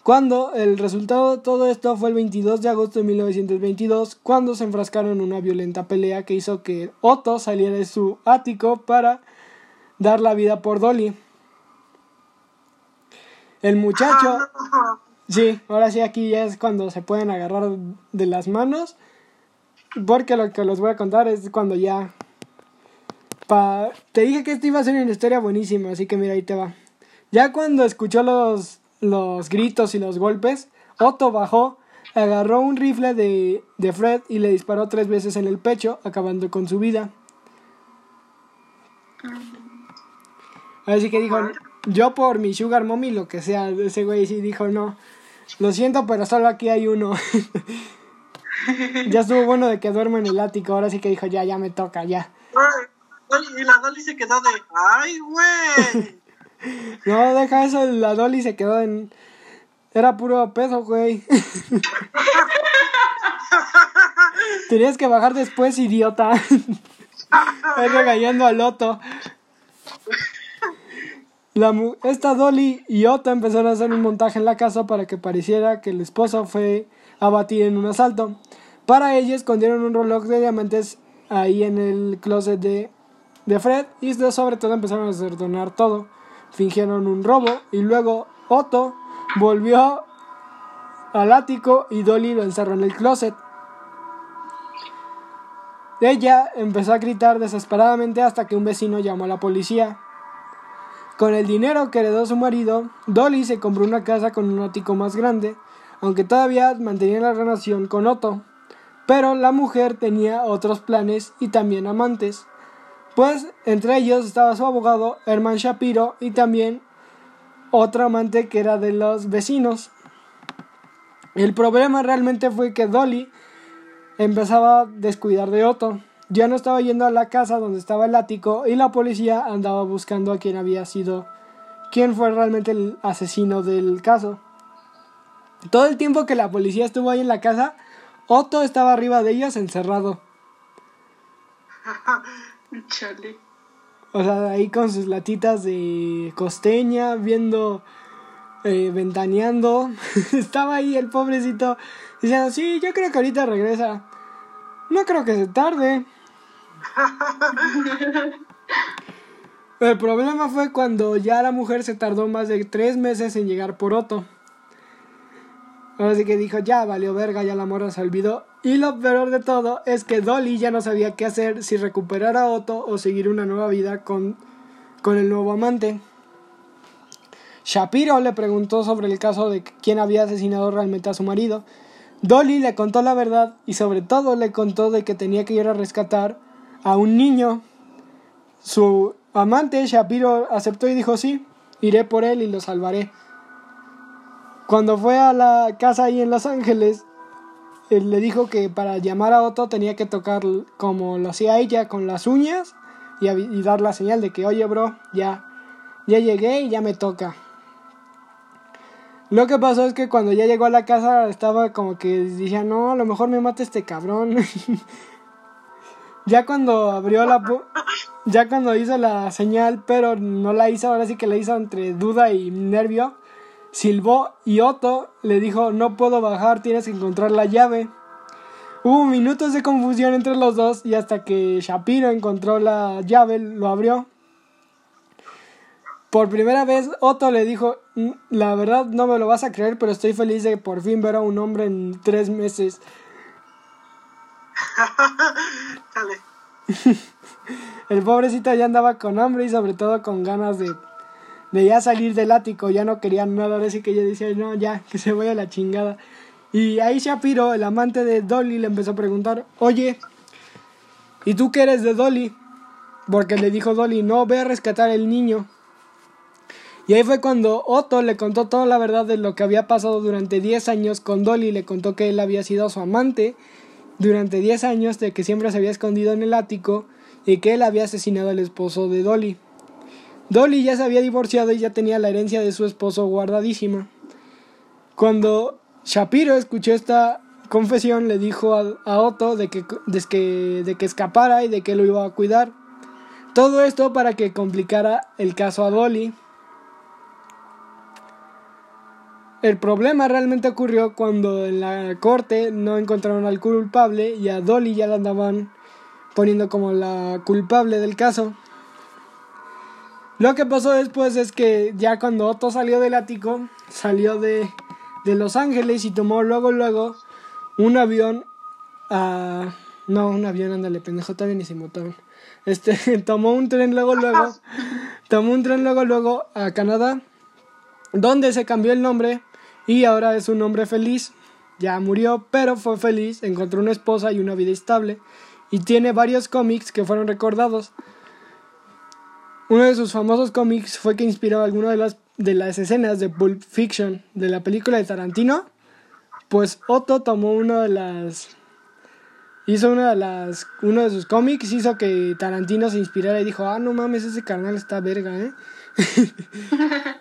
Cuando el resultado de todo esto fue el 22 de agosto de 1922, cuando se enfrascaron en una violenta pelea que hizo que Otto saliera de su ático para dar la vida por Dolly. El muchacho... Sí, ahora sí aquí ya es cuando se pueden agarrar de las manos. Porque lo que les voy a contar es cuando ya... Pa... Te dije que esto iba a ser una historia buenísima, así que mira, ahí te va. Ya cuando escuchó los los gritos y los golpes, Otto bajó, agarró un rifle de, de Fred y le disparó tres veces en el pecho, acabando con su vida. Así que dijo, yo por mi sugar mommy, lo que sea, ese güey sí dijo, no, lo siento, pero solo aquí hay uno. ya estuvo bueno de que duermo en el ático, ahora sí que dijo, ya, ya me toca, ya. Y la Dolly se quedó de, ay, güey. No, deja eso, la Dolly se quedó en... Era puro peso, güey. Tenías que bajar después, idiota. Estás regañando al Otto. La, esta Dolly y Otto empezaron a hacer un montaje en la casa para que pareciera que el esposo fue abatido en un asalto. Para ello escondieron un reloj de diamantes ahí en el closet de, de Fred y sobre todo empezaron a desordenar todo fingieron un robo y luego Otto volvió al ático y Dolly lo encerró en el closet. Ella empezó a gritar desesperadamente hasta que un vecino llamó a la policía. Con el dinero que heredó su marido, Dolly se compró una casa con un ático más grande, aunque todavía mantenía la relación con Otto. Pero la mujer tenía otros planes y también amantes pues entre ellos estaba su abogado Herman Shapiro y también otro amante que era de los vecinos. El problema realmente fue que Dolly empezaba a descuidar de Otto. Ya no estaba yendo a la casa donde estaba el ático y la policía andaba buscando a quien había sido, quién fue realmente el asesino del caso. Todo el tiempo que la policía estuvo ahí en la casa, Otto estaba arriba de ellos encerrado. Chale. O sea, ahí con sus latitas de costeña, viendo, eh, ventaneando. Estaba ahí el pobrecito diciendo, sí, yo creo que ahorita regresa. No creo que se tarde. El problema fue cuando ya la mujer se tardó más de tres meses en llegar por Otto. Así que dijo, ya valió verga, ya la morra se olvidó. Y lo peor de todo es que Dolly ya no sabía qué hacer, si recuperar a Otto o seguir una nueva vida con, con el nuevo amante. Shapiro le preguntó sobre el caso de quién había asesinado realmente a su marido. Dolly le contó la verdad y sobre todo le contó de que tenía que ir a rescatar a un niño. Su amante Shapiro aceptó y dijo sí, iré por él y lo salvaré. Cuando fue a la casa ahí en Los Ángeles, él le dijo que para llamar a Otto tenía que tocar como lo hacía ella con las uñas y, dar la señal de que oye bro, ya, ya llegué y ya me toca. Lo que pasó es que cuando ya llegó a la casa estaba como que decía, no, a lo mejor me mata este cabrón. ya cuando abrió la... Ya cuando hizo la señal, pero no la hizo, ahora sí que la hizo entre duda y nervio, silbó y Otto le dijo, no puedo bajar, tienes que encontrar la llave. Hubo minutos de confusión entre los dos y hasta que Shapiro encontró la llave, lo abrió. Por primera vez Otto le dijo, la verdad no me lo vas a creer, pero estoy feliz de por fin ver a un hombre en tres meses. El pobrecito ya andaba con hambre y sobre todo con ganas de, de ya salir del ático, ya no quería nada, así que yo decía, no, ya, que se vaya la chingada. Y ahí Shapiro, el amante de Dolly, le empezó a preguntar, oye, ¿y tú qué eres de Dolly? Porque le dijo Dolly, no, ve a rescatar el niño. Y ahí fue cuando Otto le contó toda la verdad de lo que había pasado durante 10 años con Dolly, le contó que él había sido su amante durante 10 años, de que siempre se había escondido en el ático y que él había asesinado al esposo de Dolly. Dolly ya se había divorciado y ya tenía la herencia de su esposo guardadísima. Cuando Shapiro escuchó esta confesión, le dijo a, Otto de que, de, que, de que escapara y de que lo iba a cuidar. Todo esto para que complicara el caso a Dolly. El problema realmente ocurrió cuando en la corte no encontraron al culpable y a Dolly ya la andaban poniendo como la culpable del caso. Lo que pasó después es que ya cuando Otto salió del ático, salió de, de Los Ángeles y tomó luego, luego un avión a... No, un avión, ándale, pendejo, también y se motaron. Este, tomó un tren luego, luego, tomó un tren luego, luego a Canadá, donde se cambió el nombre y ahora es un hombre feliz. Ya murió, pero fue feliz, encontró una esposa y una vida estable y tiene varios cómics que fueron recordados. Uno de sus famosos cómics fue que inspiró algunas de las, de las escenas de Pulp Fiction de la película de Tarantino. Pues Otto tomó una de las. Hizo una de las. Uno de sus cómics, hizo que Tarantino se inspirara y dijo: Ah, no mames, ese canal está verga, ¿eh?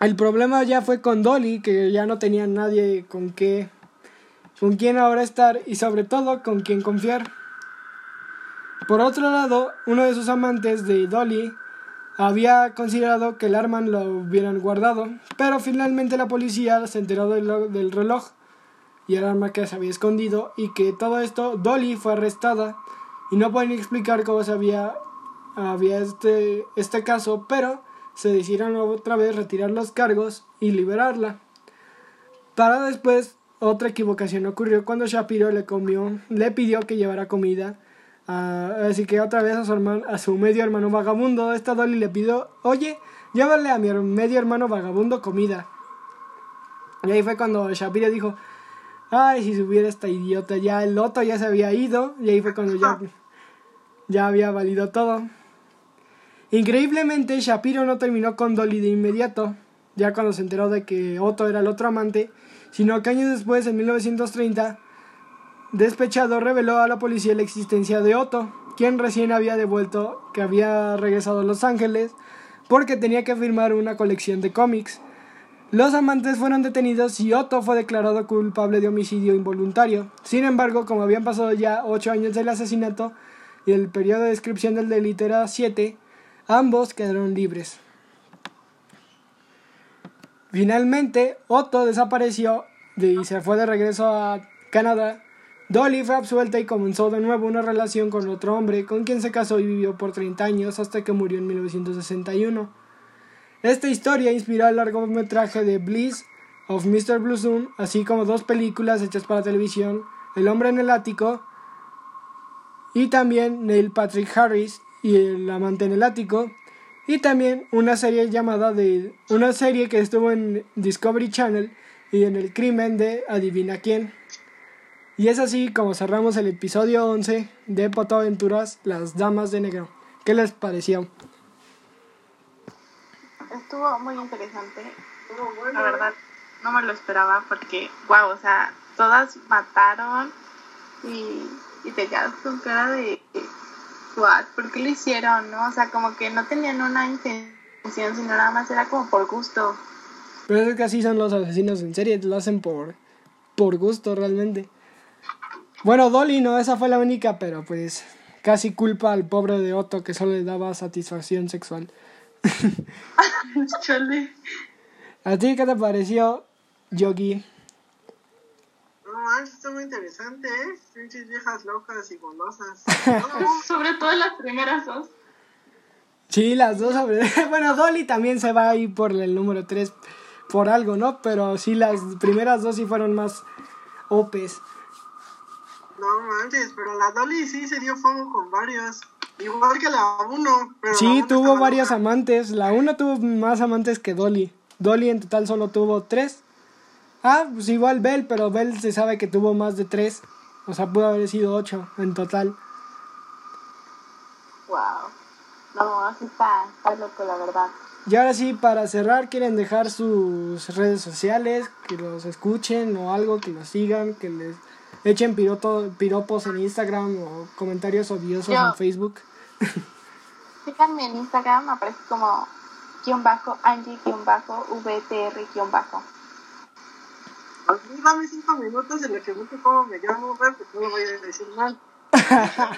El problema ya fue con Dolly, que ya no tenía nadie con qué con quién ahora estar y sobre todo con quién confiar. Por otro lado, uno de sus amantes de Dolly había considerado que el arma lo hubieran guardado, pero finalmente la policía se enteró del, del reloj y el arma que se había escondido y que todo esto Dolly fue arrestada y no pueden explicar cómo se había, había este, este caso, pero se decidieron otra vez retirar los cargos y liberarla. Para después otra equivocación ocurrió cuando Shapiro le comió, le pidió que llevara comida. Así que otra vez a su, hermano, a su medio hermano vagabundo, esta Dolly le pidió, oye, llévale a mi medio hermano vagabundo comida. Y ahí fue cuando Shapiro dijo, ay, si subiera esta idiota, ya el loto ya se había ido, y ahí fue cuando ya, ya había valido todo. Increíblemente, Shapiro no terminó con Dolly de inmediato, ya cuando se enteró de que Otto era el otro amante, sino que años después, en 1930, despechado reveló a la policía la existencia de Otto, quien recién había devuelto, que había regresado a Los Ángeles, porque tenía que firmar una colección de cómics. Los amantes fueron detenidos y Otto fue declarado culpable de homicidio involuntario. Sin embargo, como habían pasado ya ocho años del asesinato y el periodo de descripción del delito era siete, ambos quedaron libres. Finalmente, Otto desapareció y se fue de regreso a Canadá. Dolly fue absuelta y comenzó de nuevo una relación con otro hombre, con quien se casó y vivió por 30 años hasta que murió en 1961. Esta historia inspiró el largometraje de Bliss of Mr. Blue Zoom, así como dos películas hechas para televisión, El hombre en el ático y también Neil Patrick Harris y El amante en el ático y también una serie llamada de una serie que estuvo en Discovery Channel y en el crimen de Adivina quién. Y es así como cerramos el episodio 11 de Aventuras Las Damas de Negro. ¿Qué les pareció? Estuvo muy interesante. La verdad, no me lo esperaba porque, wow, o sea, todas mataron y, y te quedas con cara de, what, ¿por qué lo hicieron? ¿no? O sea, como que no tenían una intención, sino nada más era como por gusto. Pero es que así son los asesinos en serie, lo hacen por, por gusto realmente. Bueno, Dolly no, esa fue la única, pero pues casi culpa al pobre de Otto que solo le daba satisfacción sexual. ¿A ti qué te pareció, Yogi? No, está muy interesante, ¿eh? Pinches viejas locas y golosas. Sobre todo las primeras dos. Sí, las dos. Bueno, Dolly también se va ahí por el número 3 por algo, ¿no? Pero sí, las primeras dos sí fueron más opes. No manches, pero la Dolly sí se dio fuego con varios. Igual que la 1. Sí, tuvo varios amantes. La 1 tuvo más amantes que Dolly. Dolly en total solo tuvo tres. Ah, pues igual Bell, pero Bell se sabe que tuvo más de tres. O sea, pudo haber sido ocho en total. Wow. No, así está, está loco, la verdad. Y ahora sí, para cerrar, ¿quieren dejar sus redes sociales? Que los escuchen o algo, que los sigan, que les echen piroto, piropos en Instagram o comentarios odiosos en Facebook. Síganme en Instagram, aparece como guion bajo, Angie guion bajo, VTR guion bajo. Dame cinco minutos en lo que busco cómo me llamo, porque no lo voy a decir mal. ah,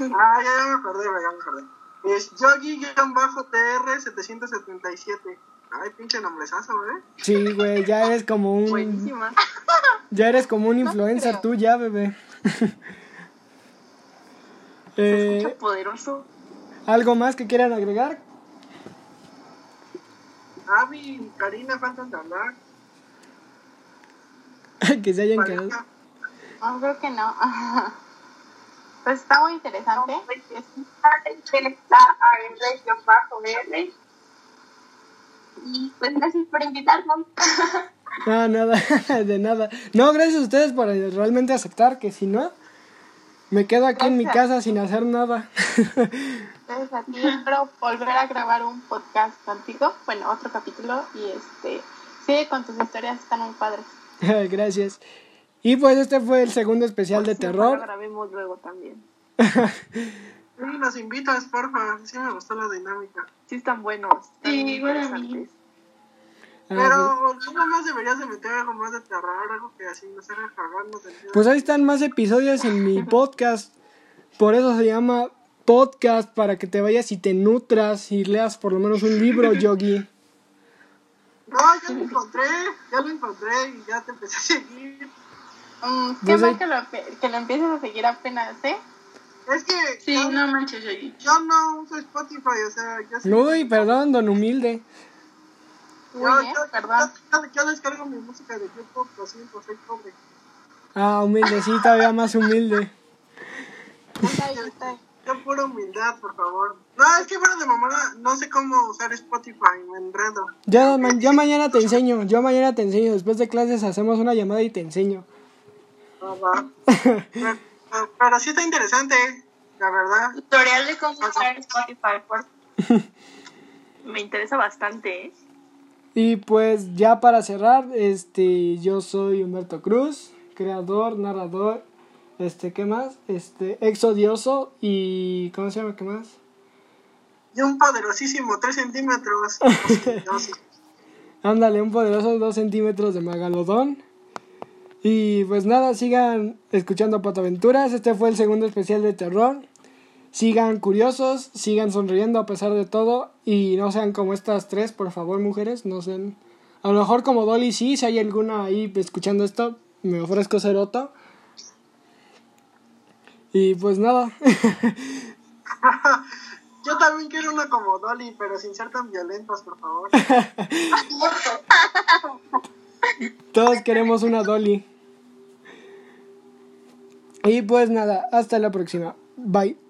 ya, ya me acordé, ya me acordé. Es Yogi-TR777. Ay, pinche nombrezazo, ¿eh? Sí, güey, ya eres como un. Buenísima. Ya eres como un influencer tú, ya, bebé. eh, poderoso. ¿Algo más que quieran agregar? Avi y Karina faltan de hablar. que se hayan quedado. No, creo que no. pues está muy interesante. Y pues gracias por invitarnos. Ah, nada, de nada. No, gracias a ustedes por realmente aceptar que si no, me quedo aquí en mi casa sin hacer nada. Gracias a ti, espero volver a grabar un podcast contigo, bueno, otro capítulo, y este, sigue con tus historias, están muy padres. gracias. Y pues este fue el segundo especial de terror. Lo grabemos luego también. sí, nos invitas, porfa. Sí me gustó la dinámica. Sí están buenos. sí, bueno, mí. Ah, Pero ¿cómo más deberías de meter algo más de terror, algo que así nos haga cagarnos Pues ahí están más episodios en mi podcast. Por eso se llama podcast, para que te vayas y te nutras y leas por lo menos un libro, Yogi. No, ya lo encontré, ya lo encontré y ya te empecé a seguir. Mm, qué pues mal que lo, que lo empieces a seguir apenas, ¿eh? Es que. Sí, no manches, Yogi. Yo no uso Spotify, o sea, yo Uy, perdón, don humilde. Muy bien, perdón. Yo, descargo mi música de YouTube, lo siento, soy pobre. Ah, humilde, sí, todavía más humilde. Yo pura humildad, por favor. No, es que fuera de mamada, no sé cómo usar Spotify, me enredo. Yo, yo mañana te enseño, yo mañana te enseño. Después de clases hacemos una llamada y te enseño. Ah, va. pero, sí está interesante, la verdad. Tutorial de cómo usar Spotify, por Me interesa bastante, ¿eh? Y pues ya para cerrar, este, yo soy Humberto Cruz, creador, narrador, este, ¿qué más? Este, exodioso y, ¿cómo se llama? ¿Qué más? Y un poderosísimo 3 centímetros. Ándale, un poderoso 2 centímetros de Magalodón. Y pues nada, sigan escuchando Pataventuras. Este fue el segundo especial de terror. Sigan curiosos, sigan sonriendo a pesar de todo y no sean como estas tres, por favor, mujeres, no sean... A lo mejor como Dolly sí, si hay alguna ahí escuchando esto, me ofrezco ser otro. Y pues nada. Yo también quiero una como Dolly, pero sin ser tan violentos, por favor. Todos queremos una Dolly. Y pues nada, hasta la próxima. Bye.